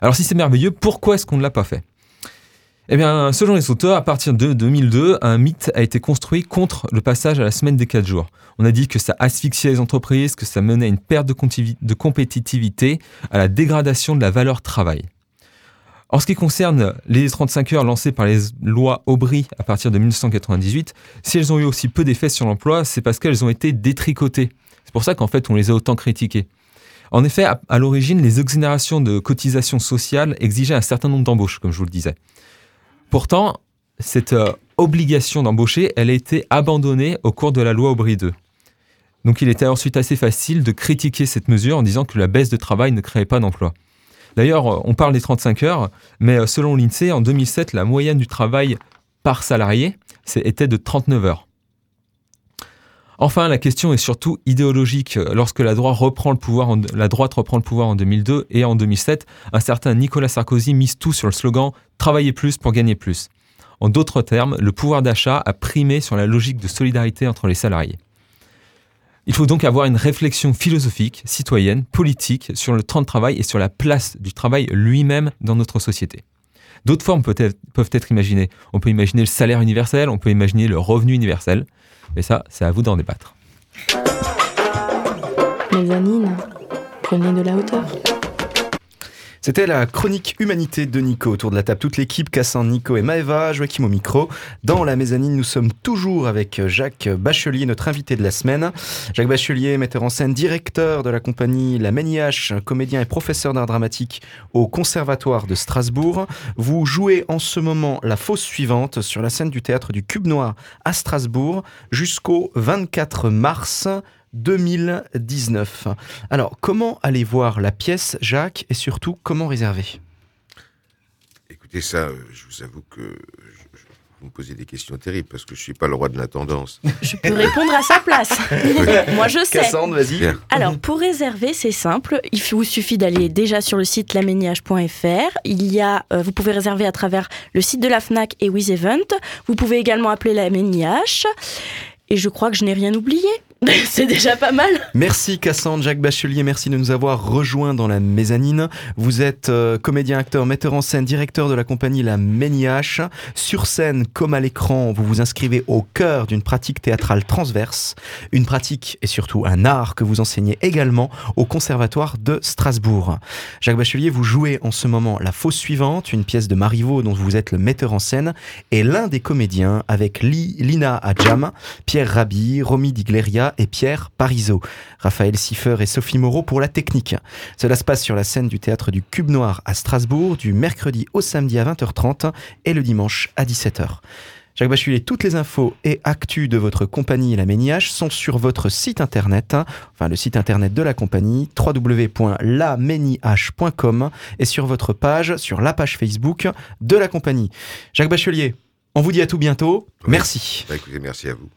Alors si c'est merveilleux, pourquoi est-ce qu'on ne l'a pas fait? Eh bien, selon les auteurs, à partir de 2002, un mythe a été construit contre le passage à la semaine des 4 jours. On a dit que ça asphyxiait les entreprises, que ça menait à une perte de compétitivité, à la dégradation de la valeur travail. En ce qui concerne les 35 heures lancées par les lois Aubry à partir de 1998, si elles ont eu aussi peu d'effets sur l'emploi, c'est parce qu'elles ont été détricotées. C'est pour ça qu'en fait on les a autant critiquées. En effet, à, l'origine, les exonérations de cotisations sociales exigeaient un certain nombre d'embauches, comme je vous le disais. Pourtant, cette euh, obligation d'embaucher, elle a été abandonnée au cours de la loi Aubry 2. Donc il était ensuite assez facile de critiquer cette mesure en disant que la baisse de travail ne créait pas d'emploi. D'ailleurs, euh, on parle des 35 heures, mais euh, selon l'INSEE, en 2007, la moyenne du travail par salarié était de 39 heures. Enfin, la question est surtout idéologique. Lorsque la droite, reprend le pouvoir en, la en 2002 et en 2007, un certain Nicolas Sarkozy mise tout sur le slogan Travailler plus pour gagner plus. En d'autres termes, le pouvoir d'achat a primé sur la logique de solidarité entre les salariés. Il faut donc avoir une réflexion philosophique, citoyenne, politique sur le temps de travail et sur la place du travail lui-même dans notre société. D'autres formes peuvent être, imaginées. On peut imaginer le salaire universel, on peut imaginer le revenu universel. Mais ça, c'est à vous d'en débattre. Mezzanine, prenez de la hauteur. C'était la chronique humanité de Nico. Autour de la table, toute l'équipe, Cassandre, Nico et Maëva, Joachim au micro. Dans la mezzanine, nous sommes toujours avec Jacques Bachelier, notre invité de la semaine. Jacques Bachelier, metteur en scène, directeur de la compagnie La Méniache, comédien et professeur d'art dramatique au Conservatoire de Strasbourg. Vous jouez en ce moment la fausse suivante sur la scène du théâtre du Cube Noir à Strasbourg jusqu'au 24 mars 2019. Alors, comment aller voir la pièce, Jacques, et surtout, comment réserver? Écoutez, ça, euh, je vous avoue que vous me posez des questions terribles parce que je suis pas le roi de la tendance. Je peux répondre à sa place. Moi, je sais. Cassandre, vas-y. Alors, pour réserver, c'est simple. Il vous suffit d'aller déjà sur le site laméniage.fr. Il y a, euh, vous pouvez réserver à travers le site de la Fnac et WizEvent. Vous pouvez également appeler la Méniache. Et je crois que je n'ai rien oublié. C'est déjà pas mal. Merci Cassandre, Jacques Bachelier, merci de nous avoir rejoints dans la mezzanine. Vous êtes euh, comédien, acteur, metteur en scène, directeur de la compagnie La Méniache. Sur scène comme à l'écran, vous vous inscrivez au cœur d'une pratique théâtrale transverse, une pratique et surtout un art que vous enseignez également au Conservatoire de Strasbourg. Jacques Bachelier, vous jouez en ce moment La Fausse Suivante, une pièce de Marivaux dont vous êtes le metteur en scène et l'un des comédiens avec Lina Adjam, Pierre Rabhi, Romy Digleria et Pierre Parisot. Raphaël Siffer et Sophie Moreau pour la technique. Cela se passe sur la scène du théâtre du Cube Noir à Strasbourg du mercredi au samedi à 20h30 et le dimanche à 17h. Jacques Bachulet, toutes les infos et actus de votre compagnie La Méniache sont sur votre site internet, enfin le site internet de la compagnie, www.lameniache.com et sur votre page, sur la page Facebook de la compagnie. Jacques Bachelier, on vous dit à tout bientôt. Merci. Bah, écoutez, merci à vous.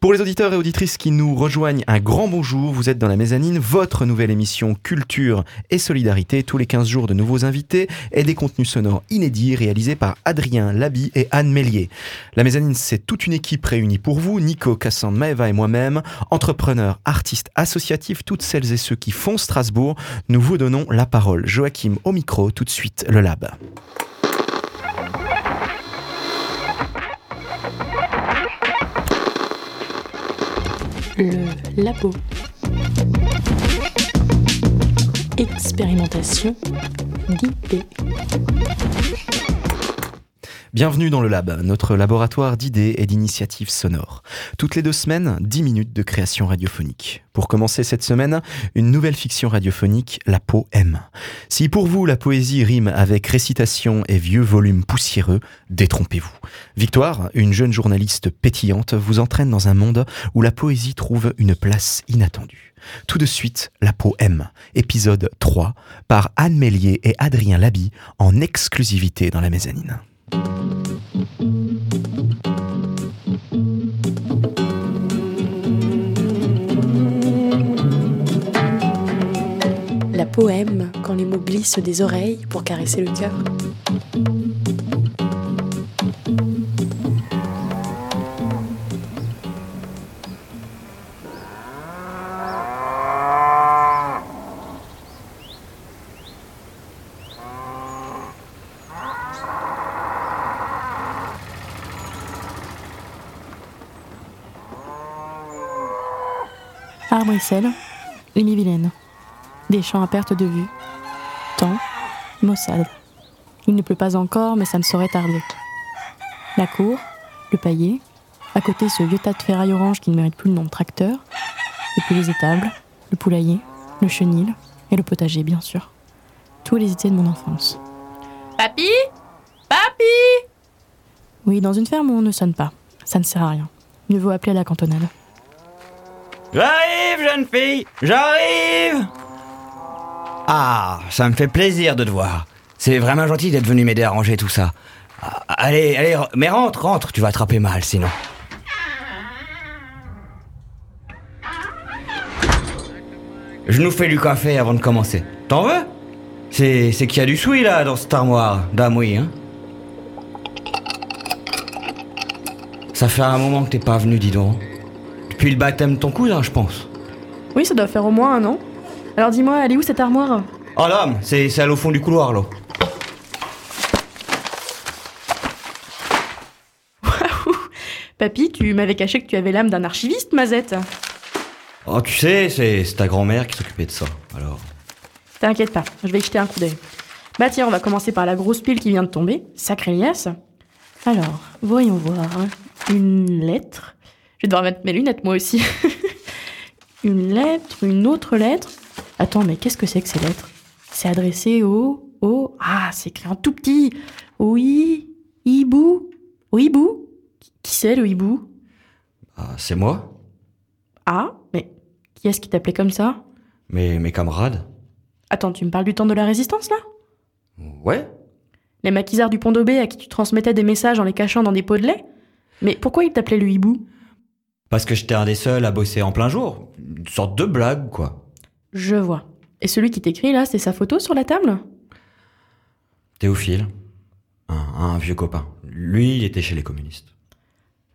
Pour les auditeurs et auditrices qui nous rejoignent, un grand bonjour. Vous êtes dans la mezzanine, votre nouvelle émission Culture et Solidarité. Tous les 15 jours de nouveaux invités et des contenus sonores inédits réalisés par Adrien Labi et Anne Mélier. La mezzanine, c'est toute une équipe réunie pour vous. Nico, Cassandre, Maeva et moi-même, entrepreneurs, artistes, associatifs, toutes celles et ceux qui font Strasbourg. Nous vous donnons la parole. Joachim au micro, tout de suite, le lab. Le labo. Expérimentation d'idées. Bienvenue dans le Lab, notre laboratoire d'idées et d'initiatives sonores. Toutes les deux semaines, 10 minutes de création radiophonique. Pour commencer cette semaine, une nouvelle fiction radiophonique, La peau aime. Si pour vous la poésie rime avec récitation et vieux volumes poussiéreux, détrompez-vous. Victoire, une jeune journaliste pétillante, vous entraîne dans un monde où la poésie trouve une place inattendue. Tout de suite, La peau aime, épisode 3, par Anne Mélier et Adrien Labi, en exclusivité dans la mezzanine. La poème quand les mots glissent des oreilles pour caresser le cœur. Sel, vilaine Des champs à perte de vue. Temps, maussade. Il ne pleut pas encore, mais ça ne saurait tarder. La cour, le paillet, à côté ce vieux tas de ferraille orange qui ne mérite plus le nom de tracteur, et puis les étables, le poulailler, le chenil et le potager, bien sûr. Tous les étés de mon enfance. Papy Papy Oui, dans une ferme, on ne sonne pas. Ça ne sert à rien. Mieux vaut appeler à la cantonade. J'arrive, jeune fille, j'arrive Ah, ça me fait plaisir de te voir. C'est vraiment gentil d'être venu m'aider à ranger tout ça. Ah, allez, allez, mais rentre, rentre, tu vas attraper mal sinon. Je nous fais du café avant de commencer. T'en veux? C'est qu'il y a du souille là dans cette armoire d'amoui, hein Ça fait un moment que t'es pas venu, dis donc. Depuis le baptême de ton cousin, je pense. Oui, ça doit faire au moins un an. Alors dis-moi, elle est où cette armoire? Oh là, c'est celle au fond du couloir, là. Waouh Papy, tu m'avais caché que tu avais l'âme d'un archiviste, Mazette. Oh, tu sais, c'est ta grand-mère qui s'occupait de ça, alors. T'inquiète pas, je vais y jeter un coup d'œil. Bah tiens, on va commencer par la grosse pile qui vient de tomber. Sacré liasse. Alors, voyons voir. Une lettre. Je vais devoir mettre mes lunettes moi aussi. une lettre, une autre lettre. Attends, mais qu'est-ce que c'est que ces lettres? C'est adressé au... au... Ah, c'est écrit en tout petit. Oui, hibou. Au hibou Qui c'est le hibou Ah, c'est moi. Ah, mais qui est-ce qui t'appelait comme ça? Mes, mes camarades. Attends, tu me parles du temps de la résistance là? Ouais. Les maquisards du pont d'Aubé à qui tu transmettais des messages en les cachant dans des pots de lait? Mais pourquoi ils t'appelaient le hibou Parce que j'étais un des seuls à bosser en plein jour. Une sorte de blague, quoi. Je vois. Et celui qui t'écrit là, c'est sa photo sur la table? Théophile. Un, un vieux copain. Lui, il était chez les communistes.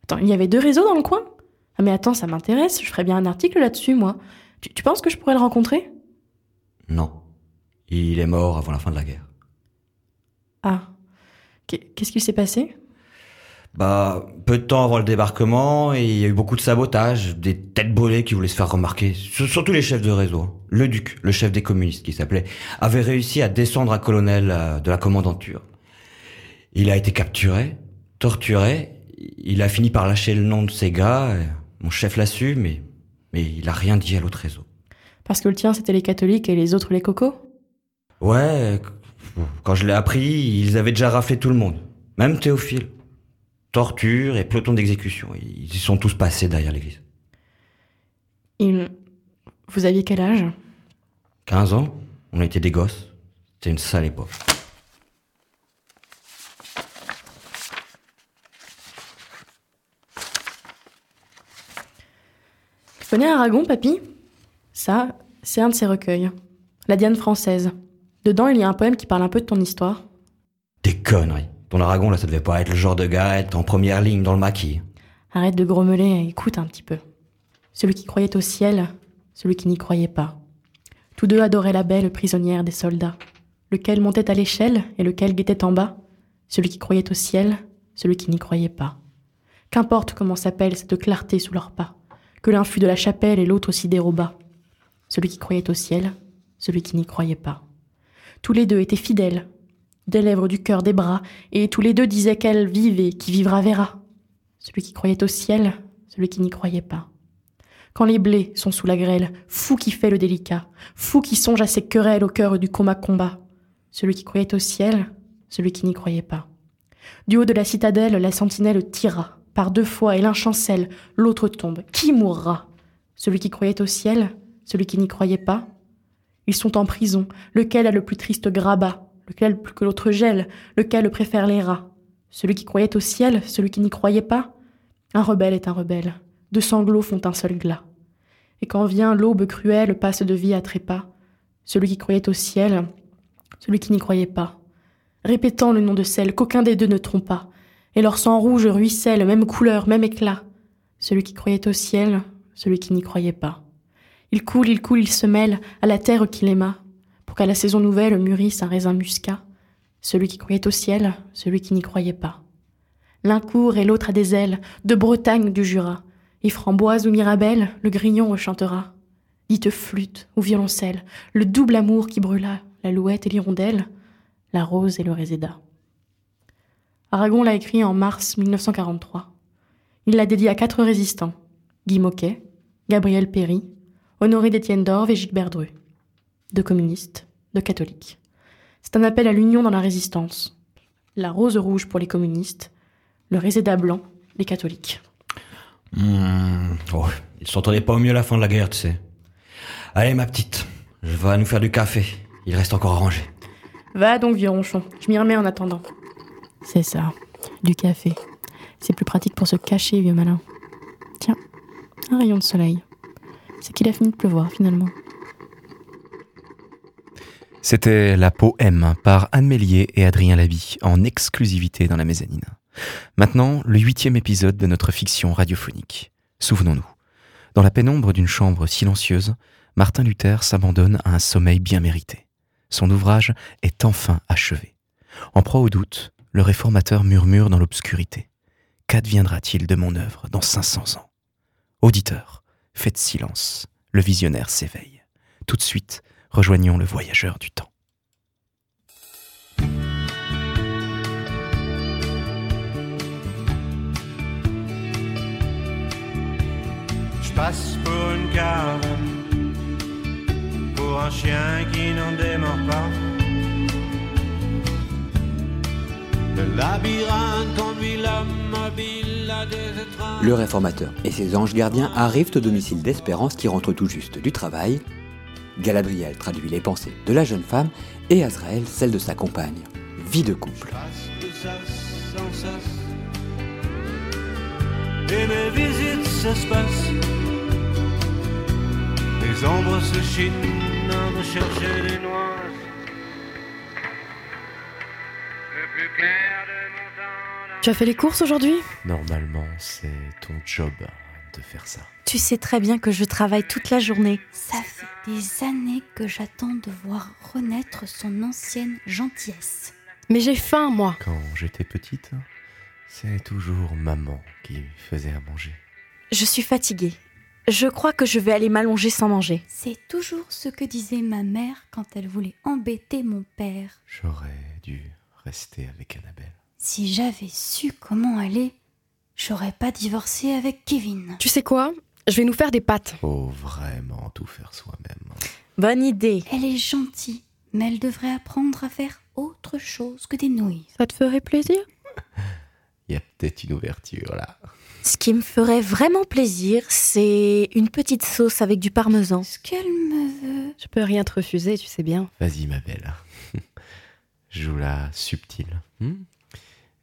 Attends, il y avait deux réseaux dans le coin? Ah mais attends, ça m'intéresse, je ferais bien un article là-dessus, moi. Tu, tu penses que je pourrais le rencontrer? Non. Il est mort avant la fin de la guerre. Ah. Qu'est- Qu'est-ce qu'il s'est passé? Bah, peu de temps avant le débarquement, et il y a eu beaucoup de sabotage, des têtes brûlées qui voulaient se faire remarquer. Sur- Surtout les chefs de réseau. Le duc, le chef des communistes qui s'appelait, avait réussi à descendre à colonel euh, de la commandanture. Il a été capturé, torturé, il a fini par lâcher le nom de ses gars, mon chef l'a su, mais, mais il a rien dit à l'autre réseau. Parce que le tien, c'était les catholiques et les autres les cocos? Ouais, quand je l'ai appris, ils avaient déjà raflé tout le monde. Même Théophile. Torture et peloton d'exécution. Ils y sont tous passés derrière l'église. Il... Vous aviez quel âge? 15 ans, on était des gosses. C'était une sale époque. Connais Aragon, papy? Ça, c'est un de ses recueils. La Diane française. Dedans, il y a un poème qui parle un peu de ton histoire. Des conneries. Ton Aragon, là, ça devait pas être le genre de gars à être en première ligne dans le maquis. Arrête de grommeler et écoute un petit peu. Celui qui croyait au ciel, celui qui n'y croyait pas. Tous deux adoraient la belle prisonnière des soldats. Lequel montait à l'échelle et lequel guettait en bas? Celui qui croyait au ciel, celui qui n'y croyait pas. Qu'importe comment s'appelle cette clarté sous leurs pas, que l'un fût de la chapelle et l'autre aussi déroba. Celui qui croyait au ciel, celui qui n'y croyait pas. Tous les deux étaient fidèles, des lèvres, du cœur, des bras, et tous les deux disaient qu'elle vivait, qui vivra verra. Celui qui croyait au ciel, celui qui n'y croyait pas. Quand les blés sont sous la grêle, fou qui fait le délicat, fou qui songe à ses querelles au cœur du combat combat. Celui qui croyait au ciel, celui qui n'y croyait pas. Du haut de la citadelle, la sentinelle tira. Par deux fois, et l'un chancelle, l'autre tombe. Qui mourra? Celui qui croyait au ciel, celui qui n'y croyait pas? Ils sont en prison. Lequel a le plus triste grabat? Lequel plus que l'autre gèle Lequel préfère les rats Celui qui croyait au ciel, celui qui n'y croyait pas Un rebelle est un rebelle. Deux sanglots font un seul glas. Et quand vient l'aube cruelle, passe de vie à trépas. Celui qui croyait au ciel, celui qui n'y croyait pas. Répétant le nom de celle qu'aucun des deux ne trompa. Et leur sang rouge ruisselle, même couleur, même éclat. Celui qui croyait au ciel, celui qui n'y croyait pas. Il coule, il coule, il se mêle à la terre qu'il aima, pour qu'à la saison nouvelle mûrisse un raisin muscat. Celui qui croyait au ciel, celui qui n'y croyait pas. L'un court et l'autre a des ailes, de Bretagne du Jura. Et framboise ou mirabelle, le grignon rechantera. Dite flûte ou violoncelle, le double amour qui brûla, la louette et l'hirondelle, la rose et le réséda. Aragon l'a écrit en mars 1943. Il l'a dédié à quatre résistants Guy Moquet, Gabriel Péry, Honoré d'Étienne d'Orve et Gilbert Dru. Deux communistes, deux catholiques. C'est un appel à l'union dans la résistance. La rose rouge pour les communistes, le réséda blanc, les catholiques. Hmm, oh, ils s'entendaient pas au mieux à la fin de la guerre, tu sais. Allez, ma petite, je vais nous faire du café. Il reste encore à ranger. Va donc, vieux ronchon, je m'y remets en attendant. C'est ça, du café. C'est plus pratique pour se cacher, vieux malin. Tiens, un rayon de soleil. C'est qu'il a fini de pleuvoir finalement. C'était La M par Anne Mélier et Adrien Laby en exclusivité dans la mezzanine. Maintenant, le huitième épisode de notre fiction radiophonique. Souvenons-nous. Dans la pénombre d'une chambre silencieuse, Martin Luther s'abandonne à un sommeil bien mérité. Son ouvrage est enfin achevé. En proie au doute, le réformateur murmure dans l'obscurité. Qu'adviendra-t-il de mon œuvre dans 500 ans? Auditeur, faites silence. Le visionnaire s'éveille. Tout de suite, Rejoignons le voyageur du temps. Le réformateur et ses anges gardiens arrivent au domicile d'Espérance qui rentre tout juste du travail. Galadriel traduit les pensées de la jeune femme et Azrael celles de sa compagne. Vie de couple. passe de sas en sas. Et mes visites s'espacent. Les ombres se chinent à me chercher des noises. Le plus clair de mon temps. Tu as fait les courses aujourd'hui? Normalement, c'est ton job de faire ça. Tu sais très bien que je travaille toute la journée. Ça fait des années que j'attends de voir renaître son ancienne gentillesse. Mais j'ai faim, moi. Quand j'étais petite, c'est toujours maman qui faisait à manger. Je suis fatiguée. Je crois que je vais aller m'allonger sans manger. C'est toujours ce que disait ma mère quand elle voulait embêter mon père. J'aurais dû rester avec Annabelle. Si j'avais su comment aller, j'aurais pas divorcé avec Kevin. Tu sais quoi? Je vais nous faire des pâtes. Faut vraiment tout faire soi-même. Bonne idée. Elle est gentille, mais elle devrait apprendre à faire autre chose que des nouilles. Ça te ferait plaisir? Il y a peut-être une ouverture là. Ce qui me ferait vraiment plaisir, c'est une petite sauce avec du parmesan. Ce qu'elle me veut. Je peux rien te refuser, tu sais bien. Vas-y, ma belle. Joue la subtile. hmm?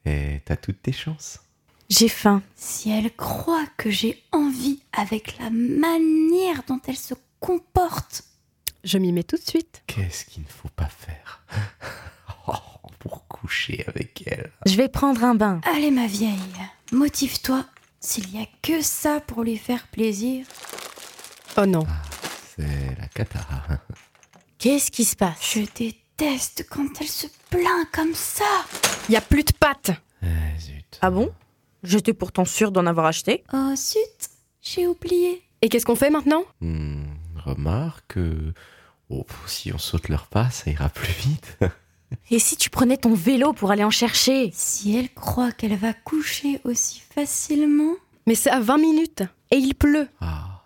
Et t'as toutes tes chances. J'ai faim. Si elle croit que j'ai envie avec la manière dont elle se comporte, Je m'y mets tout de suite. Qu'est-ce qu'il ne faut pas faire? Oh, pour coucher avec elle. Je vais prendre un bain. allez ma vieille, motive-toi. S'il y a que ça pour lui faire plaisir, Oh non. C'est la cata. Qu'est-ce qui se passe? Je déteste quand elle se plaint comme ça. Il y a plus de pâtes. Eh, zut. Ah bon? J'étais pourtant sûre d'en avoir acheté. Oh zut, j'ai oublié. Et qu'est-ce qu'on fait maintenant? Hmm, remarque, euh, oh, si on saute le repas, ça ira plus vite. Et si tu prenais ton vélo pour aller en chercher? Si elle croit qu'elle va coucher aussi facilement, Mais c'est à 20 minutes. Et il pleut. Ah,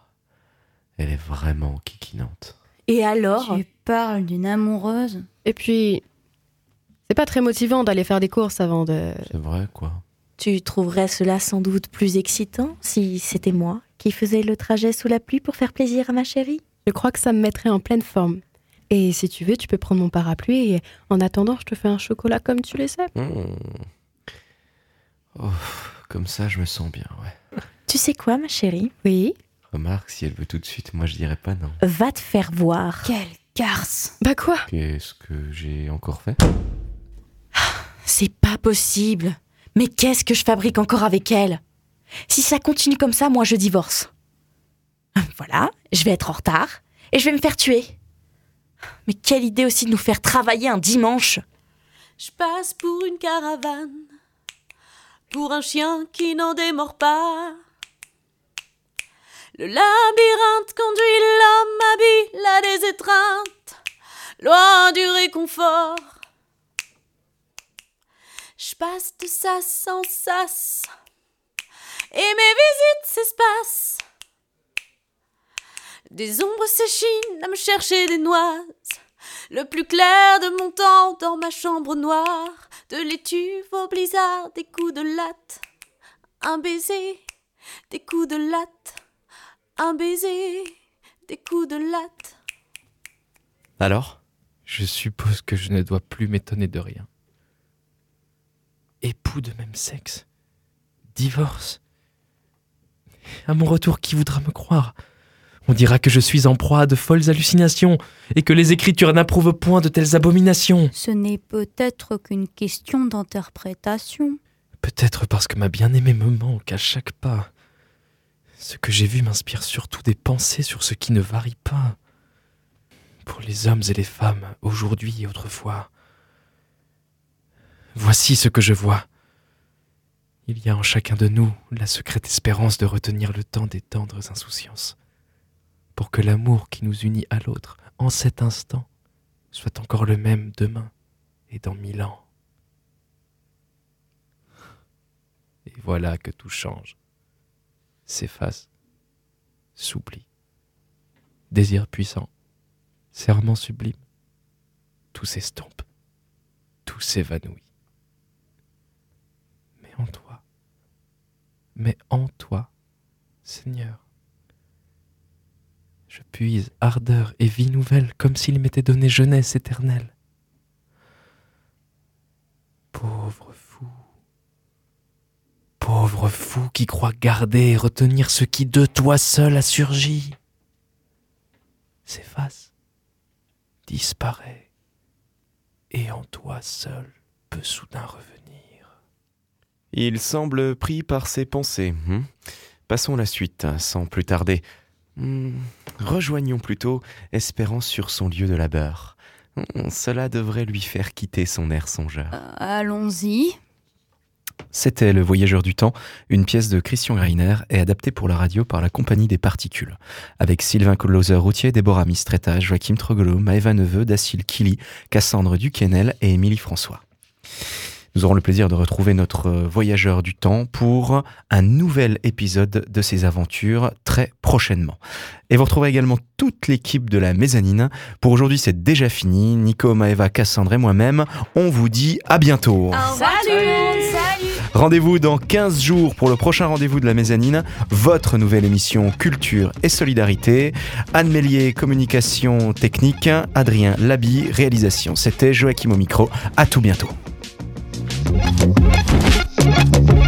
elle est vraiment kikinante. Et alors? Tu parles d'une amoureuse. Et puis, c'est pas très motivant d'aller faire des courses avant de... C'est vrai, quoi. Tu trouverais cela sans doute plus excitant si c'était moi qui faisais le trajet sous la pluie pour faire plaisir à ma chérie? Je crois que ça me mettrait en pleine forme. Et si tu veux, tu peux prendre mon parapluie et en attendant, je te fais un chocolat comme tu le sais. Oh, comme ça, je me sens bien, ouais. Tu sais quoi, ma chérie? Oui Remarque, si elle veut tout de suite, moi je dirais pas non. Va te faire voir. Quelle garce. Bah quoi? Qu'est-ce que j'ai encore fait? C'est pas possible. Mais qu'est-ce que je fabrique encore avec elle? Si ça continue comme ça, moi je divorce. Voilà, je vais être en retard et je vais me faire tuer. Mais quelle idée aussi de nous faire travailler un dimanche. Je passe pour une caravane, pour un chien qui n'en démord pas. Le labyrinthe conduit l'homme habile à des étreintes, loin du réconfort. De sas en sas, et mes visites s'espacent. Des ombres s'échinent à me chercher des noises. Le plus clair de mon temps dans ma chambre noire, de l'étuve au blizzard, des coups de latte, un baiser, des coups de latte, un baiser, des coups de latte. Alors Je suppose que je ne dois plus m'étonner de rien. Époux de même sexe Divorce À mon retour, qui voudra me croire? On dira que je suis en proie à de folles hallucinations et que les Écritures n'approuvent point de telles abominations. Ce n'est peut-être qu'une question d'interprétation. Peut-être parce que ma bien-aimée me manque à chaque pas. Ce que j'ai vu m'inspire surtout des pensées sur ce qui ne varie pas. Pour les hommes et les femmes, aujourd'hui et autrefois. Voici ce que je vois. Il y a en chacun de nous la secrète espérance de retenir le temps des tendres insouciances, pour que l'amour qui nous unit à l'autre en cet instant soit encore le même demain et dans mille ans. Et voilà que tout change, s'efface, s'oublie. Désir puissant, serment sublime, tout s'estompe, tout s'évanouit. Toi, mais en toi, Seigneur, je puise ardeur et vie nouvelle comme s'il m'était donné jeunesse éternelle. Pauvre fou, pauvre fou qui croit garder et retenir ce qui de toi seul a surgi, s'efface, disparaît, et en toi seul peut soudain revenir. Il semble pris par ses pensées. hmm Passons la suite, sans plus tarder. Hmm, Rejoignons plutôt Espérance sur son lieu de labeur. Hmm, Cela devrait lui faire quitter son air songeur. Allons-y. C'était Le Voyageur du Temps, une pièce de Christian Greiner et adaptée pour la radio par la Compagnie des Particules, avec Sylvain Colloser-Routier, Déborah Mistretta, Joachim Troglou, Maëva Neveu, Dacil Kili, Cassandre Duquesnel et Émilie François. Nous aurons le plaisir de retrouver notre euh, voyageur du temps pour un nouvel épisode de ses aventures très prochainement. Et vous retrouverez également toute l'équipe de la mezzanine. Pour aujourd'hui, c'est déjà fini. Nico, Maëva, Cassandre et moi-même, on vous dit à bientôt. Salut Salut Rendez-vous dans 15 jours pour le prochain rendez-vous de la mezzanine, votre nouvelle émission Culture et Solidarité. Anne Mélier, communication technique, Adrien Labi, réalisation. C'était Joachim au micro. À tout bientôt. Thank you.